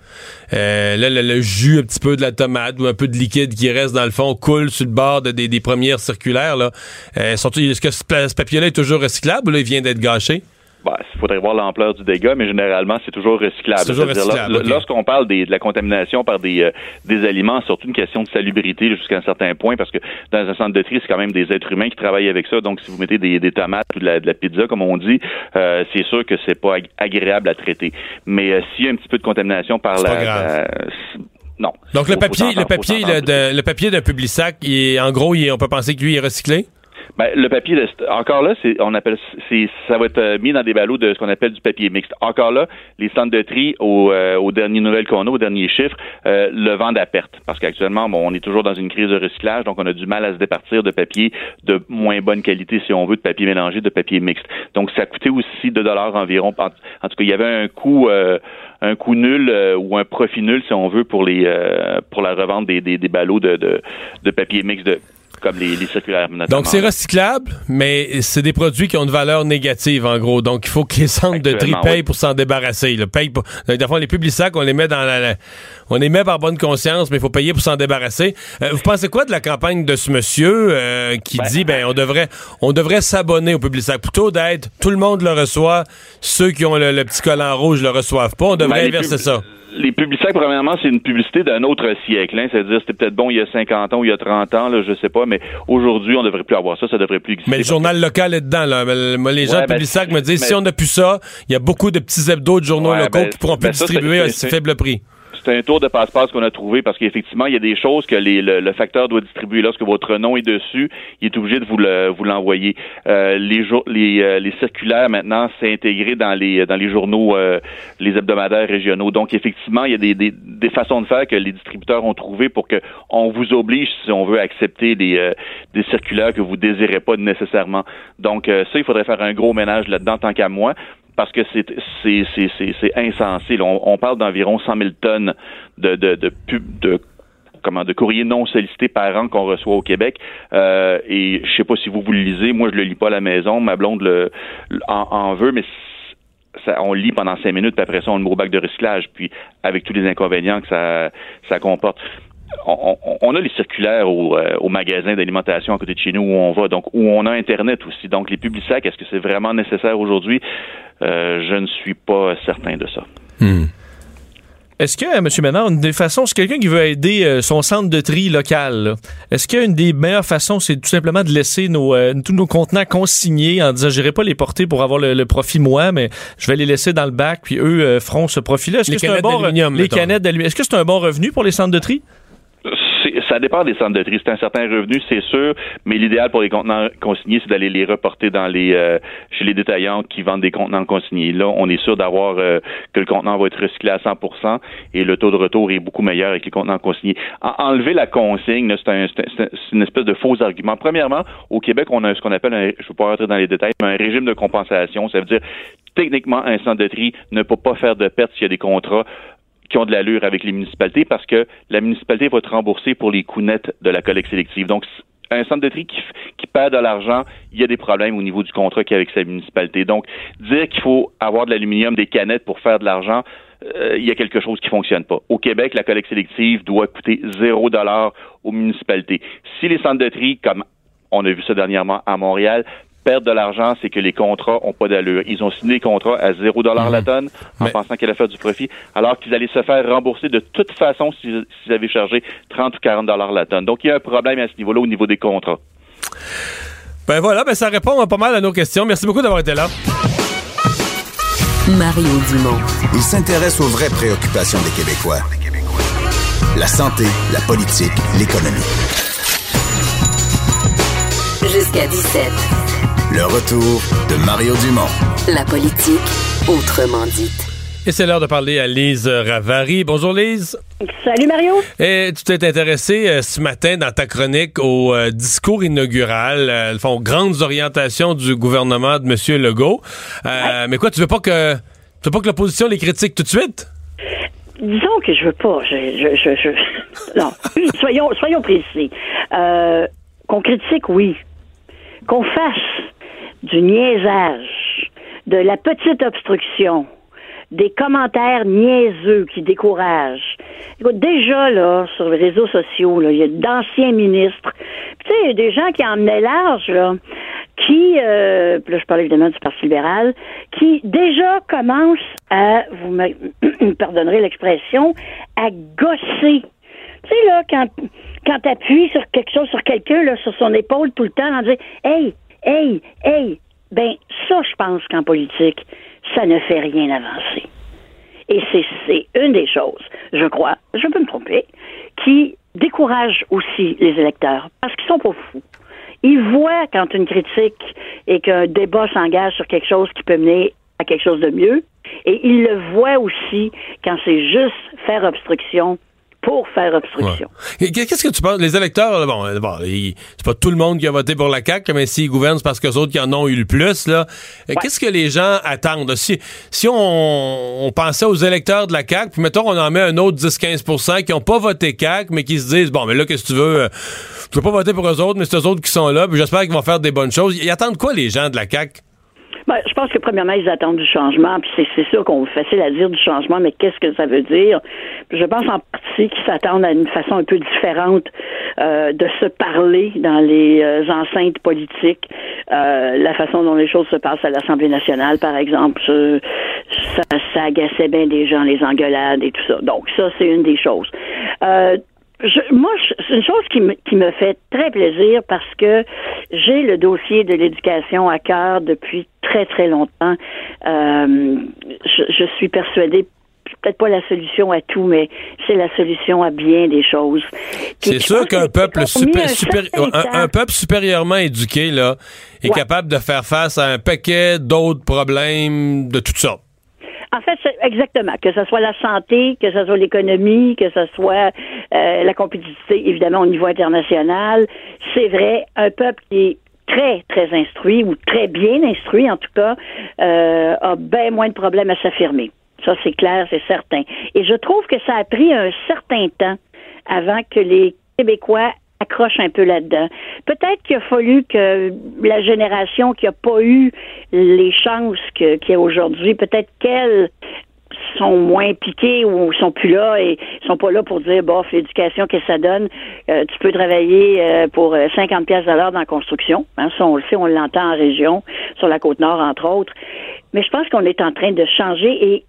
Euh, là, le, le jus, un petit peu de la tomate, ou un peu de liquide qui reste dans le fond, coule sur le bord de- des, des premières circulaires, là. Euh, est-ce que ce papier-là est toujours recyclable ou là, il vient d'être gâché? Bah, il faudrait voir l'ampleur du dégât, mais généralement, c'est toujours recyclable. Toujours. Lorsqu'on parle des- de la contamination par des, euh, des aliments, c'est surtout une question de salubrité jusqu'à un certain point, parce que dans un centre de tri, c'est quand même des êtres humains qui travaillent avec ça. Donc, si vous mettez des, des tomates ou de la, de la pizza, comme on dit, euh, c'est sûr que c'est pas ag- agréable à traiter. Mais euh, s'il y a un petit peu de contamination par la... non. Donc, le papier, le papier, le, de- le papier d'un public sac, il est, en gros, il est- on peut penser que lui est recyclé? Ben, le papier, encore là, c'est, on appelle, c'est, ça va être euh, mis dans des ballots de ce qu'on appelle du papier mixte. Encore là, les centres de tri, au, euh, aux dernières nouvelles qu'on a, aux derniers chiffres, euh, le vendent à perte. Parce qu'actuellement, bon, on est toujours dans une crise de recyclage, donc on a du mal à se départir de papier de moins bonne qualité, si on veut, de papier mélangé, de papier mixte. Donc, ça coûtait aussi 2 dollars environ. En, en tout cas, il y avait un coût, euh, un coût nul euh, ou un profit nul, si on veut, pour les, euh, pour la revente des, des, des ballots de, de, de papier mixte de comme les, les circulaires. Donc, c'est recyclable, mais c'est des produits qui ont une valeur négative, en gros. Donc, il faut que les centres de tri payent oui. pour s'en débarrasser. Là. Payent pour... Donc, des fois, les publics sacs, on les met dans la... la- On les met par bonne conscience, mais il faut payer pour s'en débarrasser. Euh, vous pensez quoi de la campagne de ce monsieur euh, qui dit, ben, on devrait on devrait s'abonner au public sac plutôt d'être tout le monde le reçoit, ceux qui ont le, le petit collant rouge le reçoivent pas. On devrait Ben, inverser ça. Les publicités, premièrement, c'est une publicité d'un autre siècle. Hein, C'est-à-dire, c'était peut-être bon il y a 50 ans ou il y a 30 ans, là, je sais pas, mais aujourd'hui, on devrait plus avoir ça, ça devrait plus exister. Mais le journal local est dedans. Là. Les gens Ouais, de ben, Publisac me disent mais- si on n'a plus ça, il y a beaucoup de petits hebdos de journaux Ouais, locaux ben, qui pourront plus ben, ça, distribuer à si faible prix. C'est un tour de passe-passe qu'on a trouvé parce qu'effectivement, il y a des choses que le, facteur doit distribuer. Lorsque votre nom est dessus, il est obligé de vous le- vous l'envoyer. Euh, euh, les circulaires maintenant, c'est intégré dans les journaux, euh, les hebdomadaires régionaux. Donc effectivement, il y a des, façons de faire que les distributeurs ont trouvé pour que on vous oblige, si on veut, accepter des, circulaires que vous désirez pas nécessairement. Donc ça, il faudrait faire un gros ménage là-dedans, tant qu'à moi parce que c'est c'est insensé. On, on parle d'environ 100 000 tonnes de de de pub de comment de courriers non sollicités par an qu'on reçoit au Québec. Euh, et je sais pas si vous vous le lisez. Moi je le lis pas à la maison. Ma blonde le, en, en veut mais ça, on lit pendant cinq minutes puis après ça on le met au bac de recyclage. Puis avec tous les inconvénients que ça ça comporte on, a les circulaires au, euh, au magasin d'alimentation à côté de chez nous où on va, donc où on a Internet aussi. Donc les publics sacs, est-ce que c'est vraiment nécessaire aujourd'hui? Euh, je ne suis pas certain de ça. Est-ce que, euh, M. Ménard, une des façons, c'est quelqu'un qui veut aider euh, son centre de tri local, est-ce qu'une des meilleures façons, c'est tout simplement de laisser nos, euh, tous nos contenants consignés en disant, j'irai pas les porter pour avoir le, le profit moi, mais je vais les laisser dans le bac, puis eux euh, feront ce profit-là. Est-ce Les que c'est un bon, les mettons. canettes d'aluminium. Est-ce que c'est un bon revenu pour les centres de tri? Ça dépend des centres de tri. C'est un certain revenu, c'est sûr, mais l'idéal pour les contenants consignés, c'est d'aller les reporter dans les euh, chez les détaillants qui vendent des contenants consignés. Là, on est sûr d'avoir euh, que le contenant va être recyclé à 100% et le taux de retour est beaucoup meilleur avec les contenants consignés. En- enlever la consigne, c'est un- une espèce de faux argument. Premièrement, au Québec, on a ce qu'on appelle, un, je ne vais pas rentrer dans les détails, mais un régime de compensation. Ça veut dire, techniquement, un centre de tri ne peut pas faire de perte s'il y a des contrats qui ont de l'allure avec les municipalités parce que la municipalité va te rembourser pour les coûts nets de la collecte sélective. Donc, un centre de tri qui, qui perd de l'argent, il y a des problèmes au niveau du contrat qu'il y a avec sa municipalité. Donc, dire qu'il faut avoir de l'aluminium, des canettes pour faire de l'argent, euh, il y a quelque chose qui fonctionne pas. Au Québec, la collecte sélective doit coûter zéro dollar aux municipalités. Si les centres de tri, comme on a vu ça dernièrement à Montréal, perdent de l'argent, c'est que les contrats ont pas d'allure. Ils ont signé des contrats à zéro dollar la tonne en pensant qu'elle allait faire du profit, alors qu'ils allaient se faire rembourser de toute façon s'ils s'ils avaient chargé 30 ou 40 dollars la tonne. Donc, il y a un problème à ce niveau-là au niveau des contrats. Ben voilà, ben ça répond pas mal à nos questions. Merci beaucoup d'avoir été là. Mario Dumont. Il s'intéresse aux vraies préoccupations des Québécois. La santé, la politique, l'économie. Jusqu'à 17. Le retour de Mario Dumont. La politique, autrement dite. Et c'est l'heure de parler à Lise Ravary. Bonjour Lise. Salut Mario. Et tu t'es intéressé euh, ce matin dans ta chronique au euh, discours inaugural, euh, le fond, grandes orientations du gouvernement de M. Legault. Euh, Mais quoi, tu veux pas que tu veux pas que l'opposition les critique tout de suite? Disons que je veux pas. Je, je, je, je- Non. soyons, soyons précis. Euh, qu'on critique, oui. Qu'on fasse du niaisage, de la petite obstruction, des commentaires niaiseux qui découragent. Écoute, déjà, là, sur les réseaux sociaux, il y a d'anciens ministres. Tu sais, il y a des gens qui emmenaient large, là, qui, euh, là, je parle évidemment du Parti libéral, qui déjà commencent à, vous me pardonnerez l'expression, à gosser. Tu sais, là, quand, quand t'appuies sur quelque chose, sur quelqu'un, sur son épaule tout le temps, en disant, hey, hey, hey, ben, ça, je pense qu'en politique, ça ne fait rien avancer. Et c'est une des choses, je crois, je peux me tromper, qui décourage aussi les électeurs, parce qu'ils sont pas fous. Ils voient quand une critique et qu'un débat s'engage sur quelque chose qui peut mener à quelque chose de mieux, et ils le voient aussi quand c'est juste faire obstruction pour faire obstruction. Qu'est-ce que tu penses? Les électeurs, bon, euh, bon c'est pas tout le monde qui a voté pour la CAQ, mais s'ils gouvernent, c'est parce que autres qui en ont eu le plus, là. Euh, Qu'est-ce que les gens attendent? Si, si on, on pensait aux électeurs de la CAQ, puis mettons, on en met un autre 10-15% qui ont pas voté CAQ, mais qui se disent, bon, mais là, qu'est-ce que tu veux? euh, Je veux pas voter pour eux autres, mais c'est eux autres qui sont là, puis j'espère qu'ils vont faire des bonnes choses. Ils attendent quoi, les gens de la CAQ? Ben, je pense que premièrement, ils attendent du changement, puis c'est, sûr qu'on est facile à dire du changement, mais qu'est-ce que ça veut dire? Je pense en partie qu'ils s'attendent à une façon un peu différente euh, de se parler dans les euh, enceintes politiques, Euh, la façon dont les choses se passent à l'Assemblée nationale, par exemple, euh, ça, ça agaçait bien des gens, les engueulades et tout ça. Donc ça, c'est une des choses. Je- moi, c'est une chose qui me, qui me fait très plaisir parce que j'ai le dossier de l'éducation à cœur depuis très, très longtemps. Euh, je, je suis persuadée, peut-être pas la solution à tout, mais c'est la solution à bien des choses. C'est sûr qu'un peuple, supé- un peuple supérieurement éduqué là, est Ouais. capable de faire face à un paquet d'autres problèmes de toutes sortes. En fait, exactement. Que ce soit la santé, que ce soit l'économie, que ce soit euh, la compétitivité, évidemment, au niveau international. C'est vrai, un peuple qui est très, très instruit, ou très bien instruit, en tout cas, euh, a bien moins de problèmes à s'affirmer. Ça, c'est clair, c'est certain. Et je trouve que ça a pris un certain temps avant que les Québécois accrochent un peu là-dedans. Peut-être qu'il a fallu que la génération qui n'a pas eu les chances qu'il y a aujourd'hui, peut-être qu'elles sont moins piquées ou sont plus là et sont pas là pour dire bof l'éducation que ça donne? Euh, tu peux travailler euh, pour euh, 50 pièces à l'heure dans la construction hein, ça on le sait on l'entend en région sur la côte nord entre autres mais je pense qu'on est en train de changer et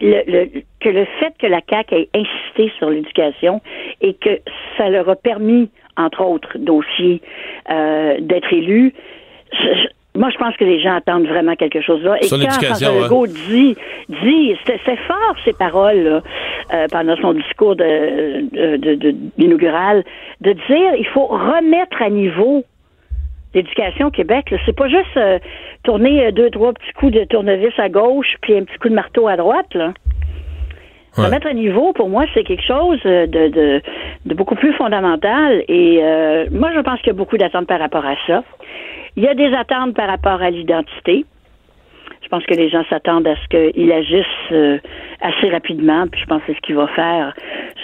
que le fait que la CAQ ait insisté sur l'éducation et que ça leur a permis, entre autres dossiers, euh, d'être je- je- moi, je pense que les gens attendent vraiment quelque chose là. Et quand François ouais. Legault dit, dit, c'est fort ces paroles là, euh, pendant son discours de, de, de- de- d'inaugural, de dire il faut remettre à niveau l'éducation au Québec. C'est pas juste euh, tourner deux, trois petits coups de tournevis à gauche puis un petit coup de marteau à droite. Là. Remettre à niveau, pour moi, c'est quelque chose euh, de, de, de beaucoup plus fondamental. Et euh, moi, je pense qu'il y a beaucoup d'attentes par rapport à ça. Il y a des attentes par rapport à l'identité. Je pense que les gens s'attendent à ce qu'il agisse euh, assez rapidement, puis je pense que c'est ce qu'il va faire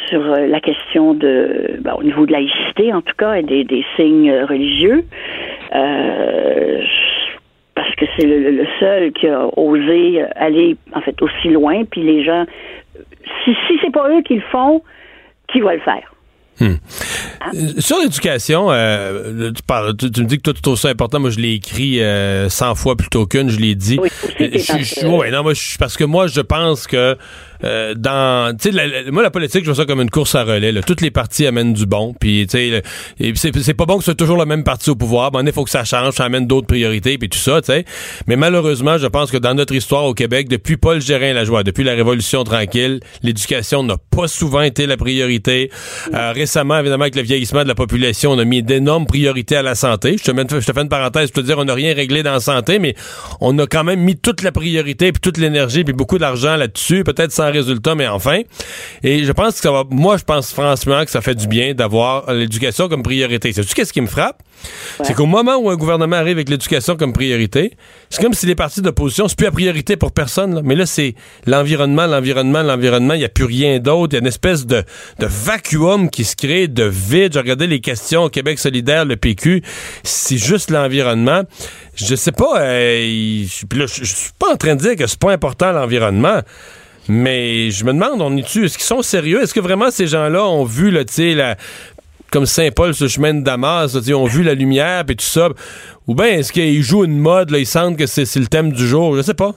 sur euh, la question de, ben, au niveau de la laïcité en tout cas, et des, des signes euh, religieux. Euh, parce que c'est le, le seul qui a osé aller en fait aussi loin, puis les gens, si, si c'est pas eux qui le font, qui va le faire? Euh, Sur l'éducation, euh, tu, parles, tu, tu me dis que toi, tu trouves ça important. Moi, je l'ai écrit euh, 100 fois plutôt qu'une, je l'ai dit. Oui, Euh, je- je- ouais, non, moi, je- parce que moi, je pense que euh, dans, tu sais, la- la- moi, la politique, je vois ça comme une course à relais. là. Toutes les partis amènent du bon, puis tu sais, c'est pas bon que ce soit toujours le même parti au pouvoir. Ben, il faut que ça change, ça amène d'autres priorités, puis tout ça, tu sais. Mais malheureusement, je pense que dans notre histoire au Québec, depuis Paul Gérin-Lajoie, depuis la Révolution tranquille, l'éducation n'a pas souvent été la priorité. Euh, récemment, évidemment, avec le vieillissement de la population, on a mis d'énormes priorités à la santé. Je te, mets- je te fais une parenthèse pour te dire, on n'a rien réglé dans la santé, mais on a quand même mis toute la priorité, puis toute l'énergie, puis beaucoup d'argent là-dessus, peut-être sans résultat, mais enfin. Et je pense que ça va, moi, je pense franchement que ça fait du bien d'avoir l'éducation comme priorité. Sais-tu qu'est-ce qui me frappe? C'est qu'au moment où un gouvernement arrive avec l'éducation comme priorité, c'est comme si les partis d'opposition, c'est plus la priorité pour personne, là. mais là, c'est l'environnement, l'environnement, l'environnement, il n'y a plus rien d'autre. Il y a une espèce de, de vacuum qui se crée, de vide. J'ai regardé les questions au Québec solidaire, le PQ, c'est juste l'environnement. Je sais pas, euh, puis là, je je suis pas en train de dire que c'est pas important l'environnement. Mais je me demande, on est-tu, est-ce qu'ils sont sérieux? Est-ce que vraiment ces gens-là ont vu, tu comme Saint-Paul sur le chemin de Damas, ont vu la lumière et tout ça? Ou bien est-ce qu'ils jouent une mode, là, ils sentent que c'est c'est le thème du jour? Je sais pas.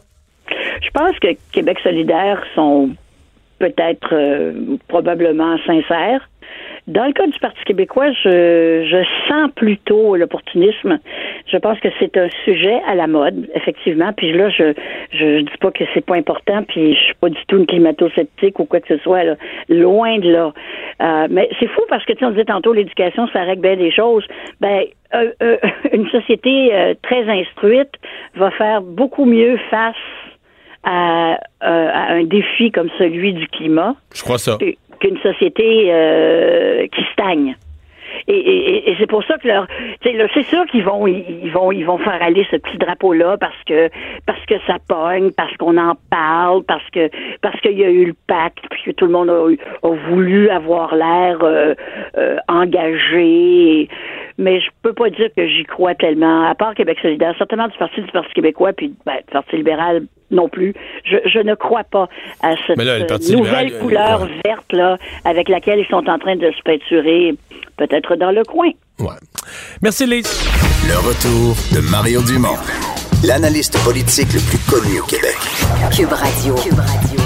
Je pense que Québec solidaire sont peut-être euh, probablement sincères. Dans le cas du Parti québécois, je, je sens plutôt l'opportunisme. Je pense que c'est un sujet à la mode, effectivement. Puis là, je je dis pas que c'est pas important, puis je suis pas du tout une climato-sceptique ou quoi que ce soit. Là. Loin de là. Euh, mais c'est fou parce que tu sais, on disait tantôt l'éducation, ça règle bien des choses. Ben euh, euh, une société euh, très instruite va faire beaucoup mieux face à, euh, à un défi comme celui du climat. Je crois ça. Et- qu'une société euh, qui stagne. Et, et, et c'est pour ça que leur, là, c'est sûr qu'ils vont, ils vont, ils vont faire aller ce petit drapeau-là parce que, parce que ça pogne, parce qu'on en parle, parce que, parce qu'il y a eu le pacte, puis que tout le monde a, a voulu avoir l'air euh, euh, engagé. Mais je peux pas dire que j'y crois tellement. À part Québec solidaire, certainement du Parti du Parti québécois, puis ben, du Parti libéral non plus. Je, je ne crois pas à cette là, euh, nouvelle libéral, euh, couleur ouais. verte là, avec laquelle ils sont en train de se peinturer, peut-être dans le coin. Merci, Lise. Le retour de Mario Dumont, l'analyste politique le plus connu au Québec. Cube Radio.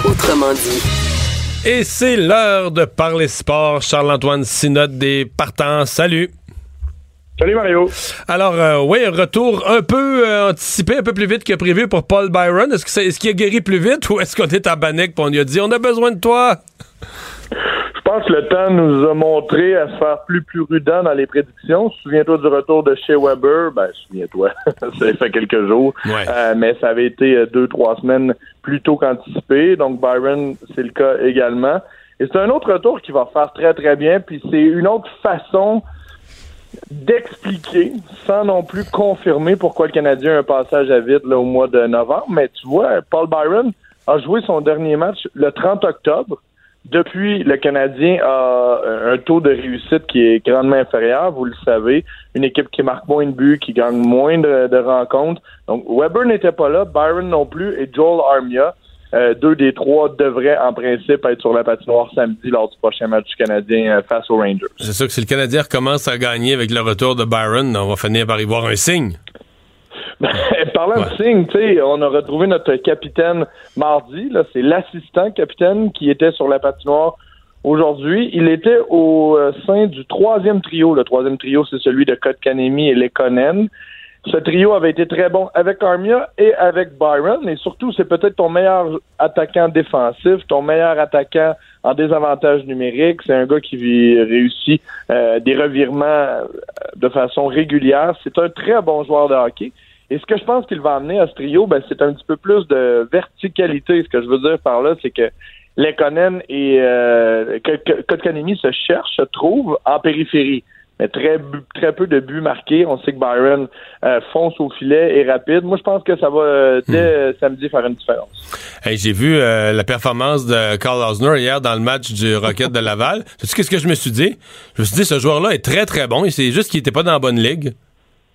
Autrement dit. Et c'est l'heure de parler sport. Charles-Antoine Sinotte des partants. Salut. Salut Mario. Alors, euh, oui, un retour un peu euh, anticipé, un peu plus vite que prévu pour Paul Byron. Est-ce qu'il a guéri plus vite ou est-ce qu'on est à Bannick et on lui a dit on a besoin de toi? Je pense que le temps nous a montré à se faire plus prudent dans les prédictions. Souviens-toi du retour de chez Weber. Ben, souviens-toi, ça fait quelques jours. Euh, mais ça avait été euh, deux, trois semaines plus tôt qu'anticipé. Donc, Byron, c'est le cas également. Et c'est un autre retour qui va faire très, très bien. Puis c'est une autre façon d'expliquer, sans non plus confirmer pourquoi le Canadien a un passage à vide là, au mois de novembre. Mais tu vois, Paul Byron a joué son dernier match le 30 octobre. Depuis, le Canadien a un taux de réussite qui est grandement inférieur, vous le savez. Une équipe qui marque moins de buts, qui gagne moins de, de rencontres. Donc, Weber n'était pas là, Byron non plus, et Joel Armia, euh, deux des trois devraient en principe être sur la patinoire samedi lors du prochain match du Canadien euh, face aux Rangers. C'est sûr que si le Canadien recommence à gagner avec le retour de Byron, on va finir par y voir un signe. Parlant de signe, tu sais, on a retrouvé notre capitaine mardi. Là, c'est l'assistant capitaine qui était sur la patinoire aujourd'hui. Il était au euh, sein du troisième trio. Le troisième trio, c'est celui de Kotkaniemi et Lekonen. Ce trio avait été très bon avec Armia et avec Byron. Et surtout, c'est peut-être ton meilleur attaquant défensif, ton meilleur attaquant en désavantage numérique. C'est un gars qui réussit euh, des revirements euh, de façon régulière. C'est un très bon joueur de hockey. Et ce que je pense qu'il va amener à ce trio, ben, c'est un petit peu plus de verticalité. Ce que je veux dire par là, c'est que Lekonen et euh, Ko- Ko- Kotkaniemi se cherchent, se trouvent en périphérie. Très, très peu de buts marqués. On sait que Byron euh, fonce au filet et rapide. Moi, je pense que ça va, euh, dès euh, samedi, faire une différence. Hey, J'ai vu la performance de Carl Osner hier dans le match du Rocket de Laval. Sais-tu qu'est-ce que je me suis dit? Je me suis dit, ce joueur-là est très, très bon. C'est juste qu'il était pas dans la bonne ligue.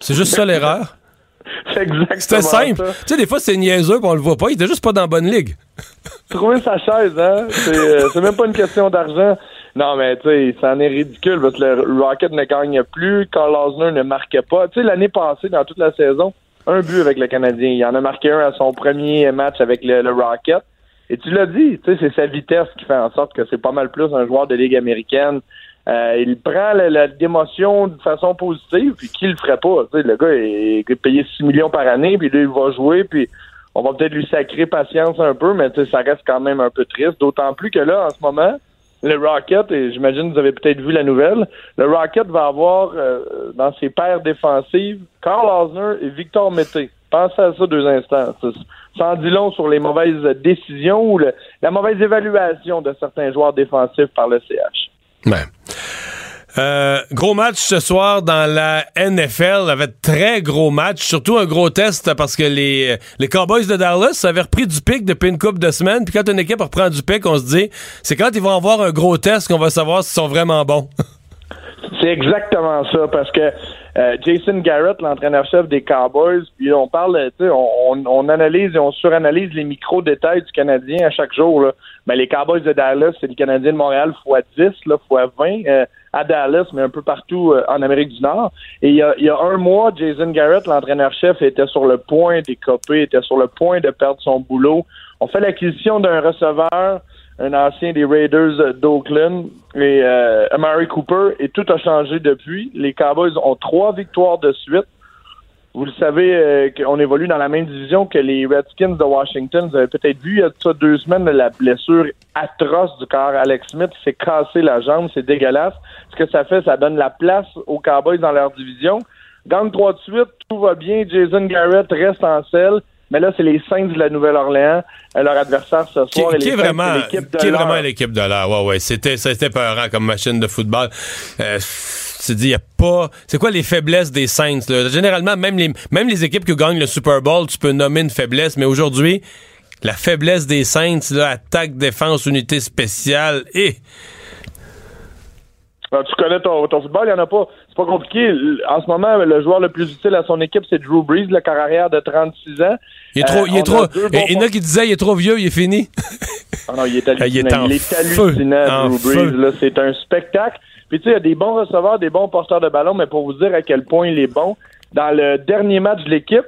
C'est juste ça l'erreur. C'était simple. Tu sais, des fois, c'est niaiseux puis on le voit pas. Il était juste pas dans la bonne ligue. Trouver sa chaise, hein? C'est euh, c'est même pas une question d'argent. Non, mais tu sais, ça en est ridicule parce que le Rocket ne gagne plus, Carl Osner ne marquait pas. Tu sais, l'année passée, dans toute la saison, un but avec le Canadien. Il en a marqué un à son premier match avec le, Rocket. Et tu l'as dit, tu sais, c'est sa vitesse qui fait en sorte que c'est pas mal plus un joueur de Ligue américaine. Euh, il prend démotion de façon positive, puis qui le ferait pas? Tu sais, le gars est, payé 6 millions par année, puis là, il va jouer, puis on va peut-être lui sacrer patience un peu, mais ça reste quand même un peu triste. D'autant plus que là, en ce moment, le Rocket, et j'imagine que vous avez peut-être vu la nouvelle, le Rocket va avoir euh, dans ses paires défensives Carl Osner et Victor Mété. Pensez à ça deux instants. En dit long sur les mauvaises décisions ou la mauvaise évaluation de certains joueurs défensifs par le CH. Ouais. Euh, gros match ce soir dans la NFL, avec très gros match, surtout un gros test parce que les, les Cowboys de Dallas avaient repris du pic depuis une couple de semaines, puis quand une équipe reprend du pic, on se dit, c'est quand ils vont avoir un gros test qu'on va savoir s'ils sont vraiment bons. C'est exactement ça, parce que euh, Jason Garrett, l'entraîneur-chef des Cowboys, puis on parle, tu sais, on, analyse et on suranalyse les micro-détails du Canadien à chaque jour. Là. Ben, les Cowboys de Dallas, c'est le Canadien de Montréal fois 10, là, fois 20 euh, à Dallas, mais un peu partout euh, en Amérique du Nord. Et il y a, il y a un mois, Jason Garrett, l'entraîneur-chef, était sur le point d'écoper, était sur le point de perdre son boulot. On fait l'acquisition d'un receveur un ancien des Raiders d'Oakland, et euh, Amari Cooper, et tout a changé depuis. Les Cowboys ont trois victoires de suite. Vous le savez euh, qu'on évolue dans la même division que les Redskins de Washington. Vous avez peut-être vu il y a ça deux semaines la blessure atroce du corps Alex Smith s'est cassé la jambe, c'est dégueulasse. Ce que ça fait, ça donne la place aux Cowboys dans leur division. Gagne trois de suite, tout va bien. Jason Garrett reste en selle. Mais là, c'est les Saints de la Nouvelle-Orléans, euh, leur adversaire ce Qui, soir. qui les est vraiment, l'équipe de qui est vraiment l'équipe de l'heure. Ouais, ouais. C'était, c'était peurant comme machine de football. Euh, tu dis, y a pas. C'est quoi les faiblesses des Saints? Là? Généralement, même les, même les équipes qui gagnent le Super Bowl, tu peux nommer une faiblesse, mais aujourd'hui, la faiblesse des Saints, là, attaque, défense, unité spéciale, et. Alors, tu connais ton, ton football, il n'y en a pas. Pas compliqué. En ce moment, le joueur le plus utile à son équipe, c'est Drew Brees, le carrière de 36 ans. Il est trop, Euh, il est on trop. Il y en a qui disaient, il est trop vieux, il est fini. Ah non, il est il est hallucinant. en il est hallucinant, En Drew. Brees. C'est un spectacle. Puis tu sais, il y a des bons receveurs, des bons porteurs de ballon, mais pour vous dire à quel point il est bon, dans le dernier match de l'équipe,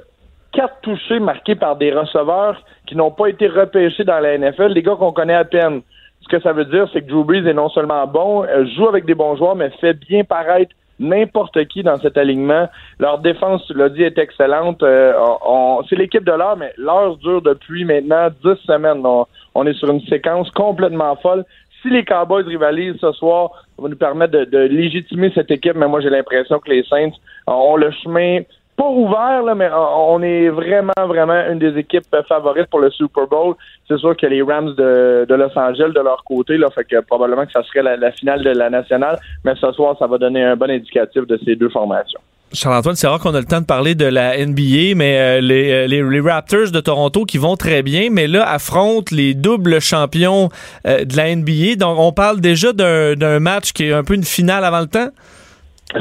quatre touchés marqués par des receveurs qui n'ont pas été repêchés dans la NFL, des gars qu'on connaît à peine. Ce que ça veut dire, c'est que Drew Brees est non seulement bon, euh, joue avec des bons joueurs, mais fait bien paraître n'importe qui dans cet alignement. Leur défense, tu l'as dit, est excellente. Euh, on- c'est l'équipe de l'heure, mais l'heure dure depuis maintenant 10 semaines. On, on est sur une séquence complètement folle. Si les Cowboys rivalisent ce soir, ça va nous permettre de, de légitimer cette équipe, mais moi j'ai l'impression que les Saints ont le chemin ouvert, mais on est vraiment, vraiment une des équipes favorites pour le Super Bowl. C'est sûr que les Rams de, Los Angeles de leur côté, là, fait que probablement que ça serait la, finale de la nationale, mais ce soir, ça va donner un bon indicatif de ces deux formations. Charles-Antoine, c'est rare qu'on a le temps de parler de la NBA, mais euh, les, euh, les, Raptors de Toronto qui vont très bien, mais là affrontent les doubles champions euh, de la NBA. Donc, on parle déjà d'un match qui est un peu une finale avant le temps?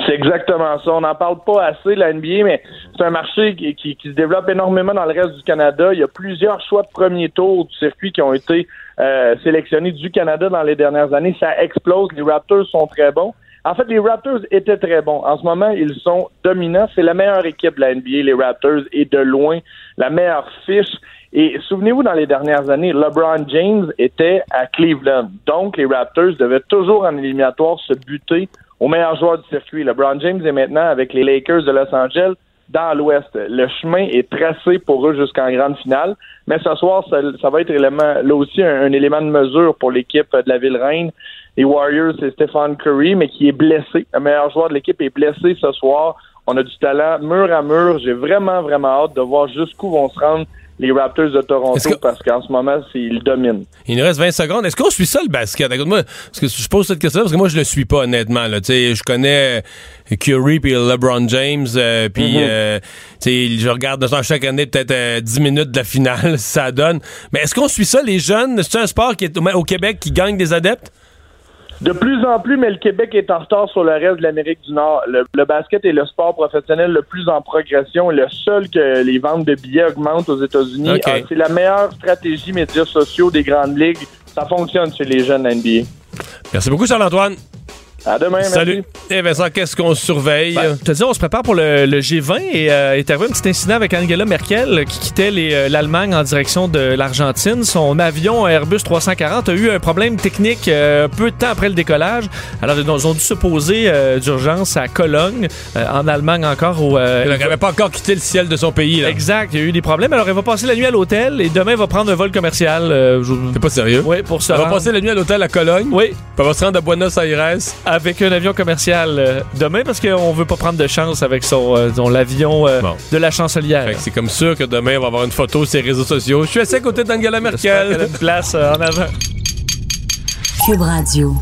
C'est exactement ça. On n'en parle pas assez, la NBA, mais c'est un marché qui, qui- qui se développe énormément dans le reste du Canada. Il y a plusieurs choix de premier tour du circuit qui ont été euh, sélectionnés du Canada dans les dernières années. Ça explose. Les Raptors sont très bons. En fait, les Raptors étaient très bons. En ce moment, ils sont dominants. C'est la meilleure équipe de la NBA, les Raptors, et de loin la meilleure fiche. Et souvenez-vous, dans les dernières années, LeBron James était à Cleveland. Donc, les Raptors devaient toujours en éliminatoire se buter au meilleur joueur du circuit. LeBron James est maintenant avec les Lakers de Los Angeles dans l'Ouest. Le chemin est tracé pour eux jusqu'en grande finale. Mais ce soir, ça, va être là aussi un, un élément de mesure pour l'équipe de la Ville-Reine. Les Warriors, c'est Stephen Curry, mais qui est blessé. Le meilleur joueur de l'équipe est blessé ce soir. On a du talent mur à mur. J'ai vraiment, vraiment hâte de voir jusqu'où vont se rendre les Raptors de Toronto parce qu'en ce moment, ils dominent. Il nous reste 20 secondes. Est-ce qu'on suit ça, le basket? Écoute-moi, parce que je pose cette question parce que moi, je le suis pas, honnêtement. Là. Tu sais, Je connais euh, Curry puis LeBron James, euh, puis euh, tu sais, je regarde chaque année peut-être euh, 10 minutes de la finale, si ça donne. Mais est-ce qu'on suit ça, les jeunes? C'est un sport qui est au au Québec qui gagne des adeptes? De plus en plus, mais le Québec est en retard sur le reste de l'Amérique du Nord. Le, le basket est le sport professionnel le plus en progression, le seul que les ventes de billets augmentent aux États-Unis. Euh, c'est la meilleure stratégie médias sociaux des grandes ligues. Ça fonctionne chez les jeunes NBA. Merci beaucoup, Charles-Antoine. À demain, Salut. Et Vincent, qu'est-ce qu'on surveille? Ben, je te dis, on se prépare pour le, le G20 et euh, est arrivé un petit incident avec Angela Merkel qui quittait euh, l'Allemagne en direction de l'Argentine. Son avion Airbus 340 a eu un problème technique euh, peu de temps après le décollage. Alors, ils ont, dû se poser euh, d'urgence à Cologne, euh, en Allemagne encore. Au, euh, Il n'avait pas encore quitté le ciel de son pays. Là. Exact, il y a eu des problèmes. Alors, il va passer la nuit à l'hôtel et demain, il va prendre un vol commercial. euh, C'est pas sérieux? Oui, pour se On va passer la nuit à l'hôtel à Cologne? Oui. Puis on va se rendre à Buenos Aires? Avec un avion commercial euh, demain parce qu'on veut pas prendre de chance avec son, euh, son- l'avion euh, de la chancelière. C'est comme sûr que demain, on va avoir une photo sur les réseaux sociaux. Je suis assis à côté d'Angela J'espère qu'elle a Merkel. une place euh, en avant. Cube Radio.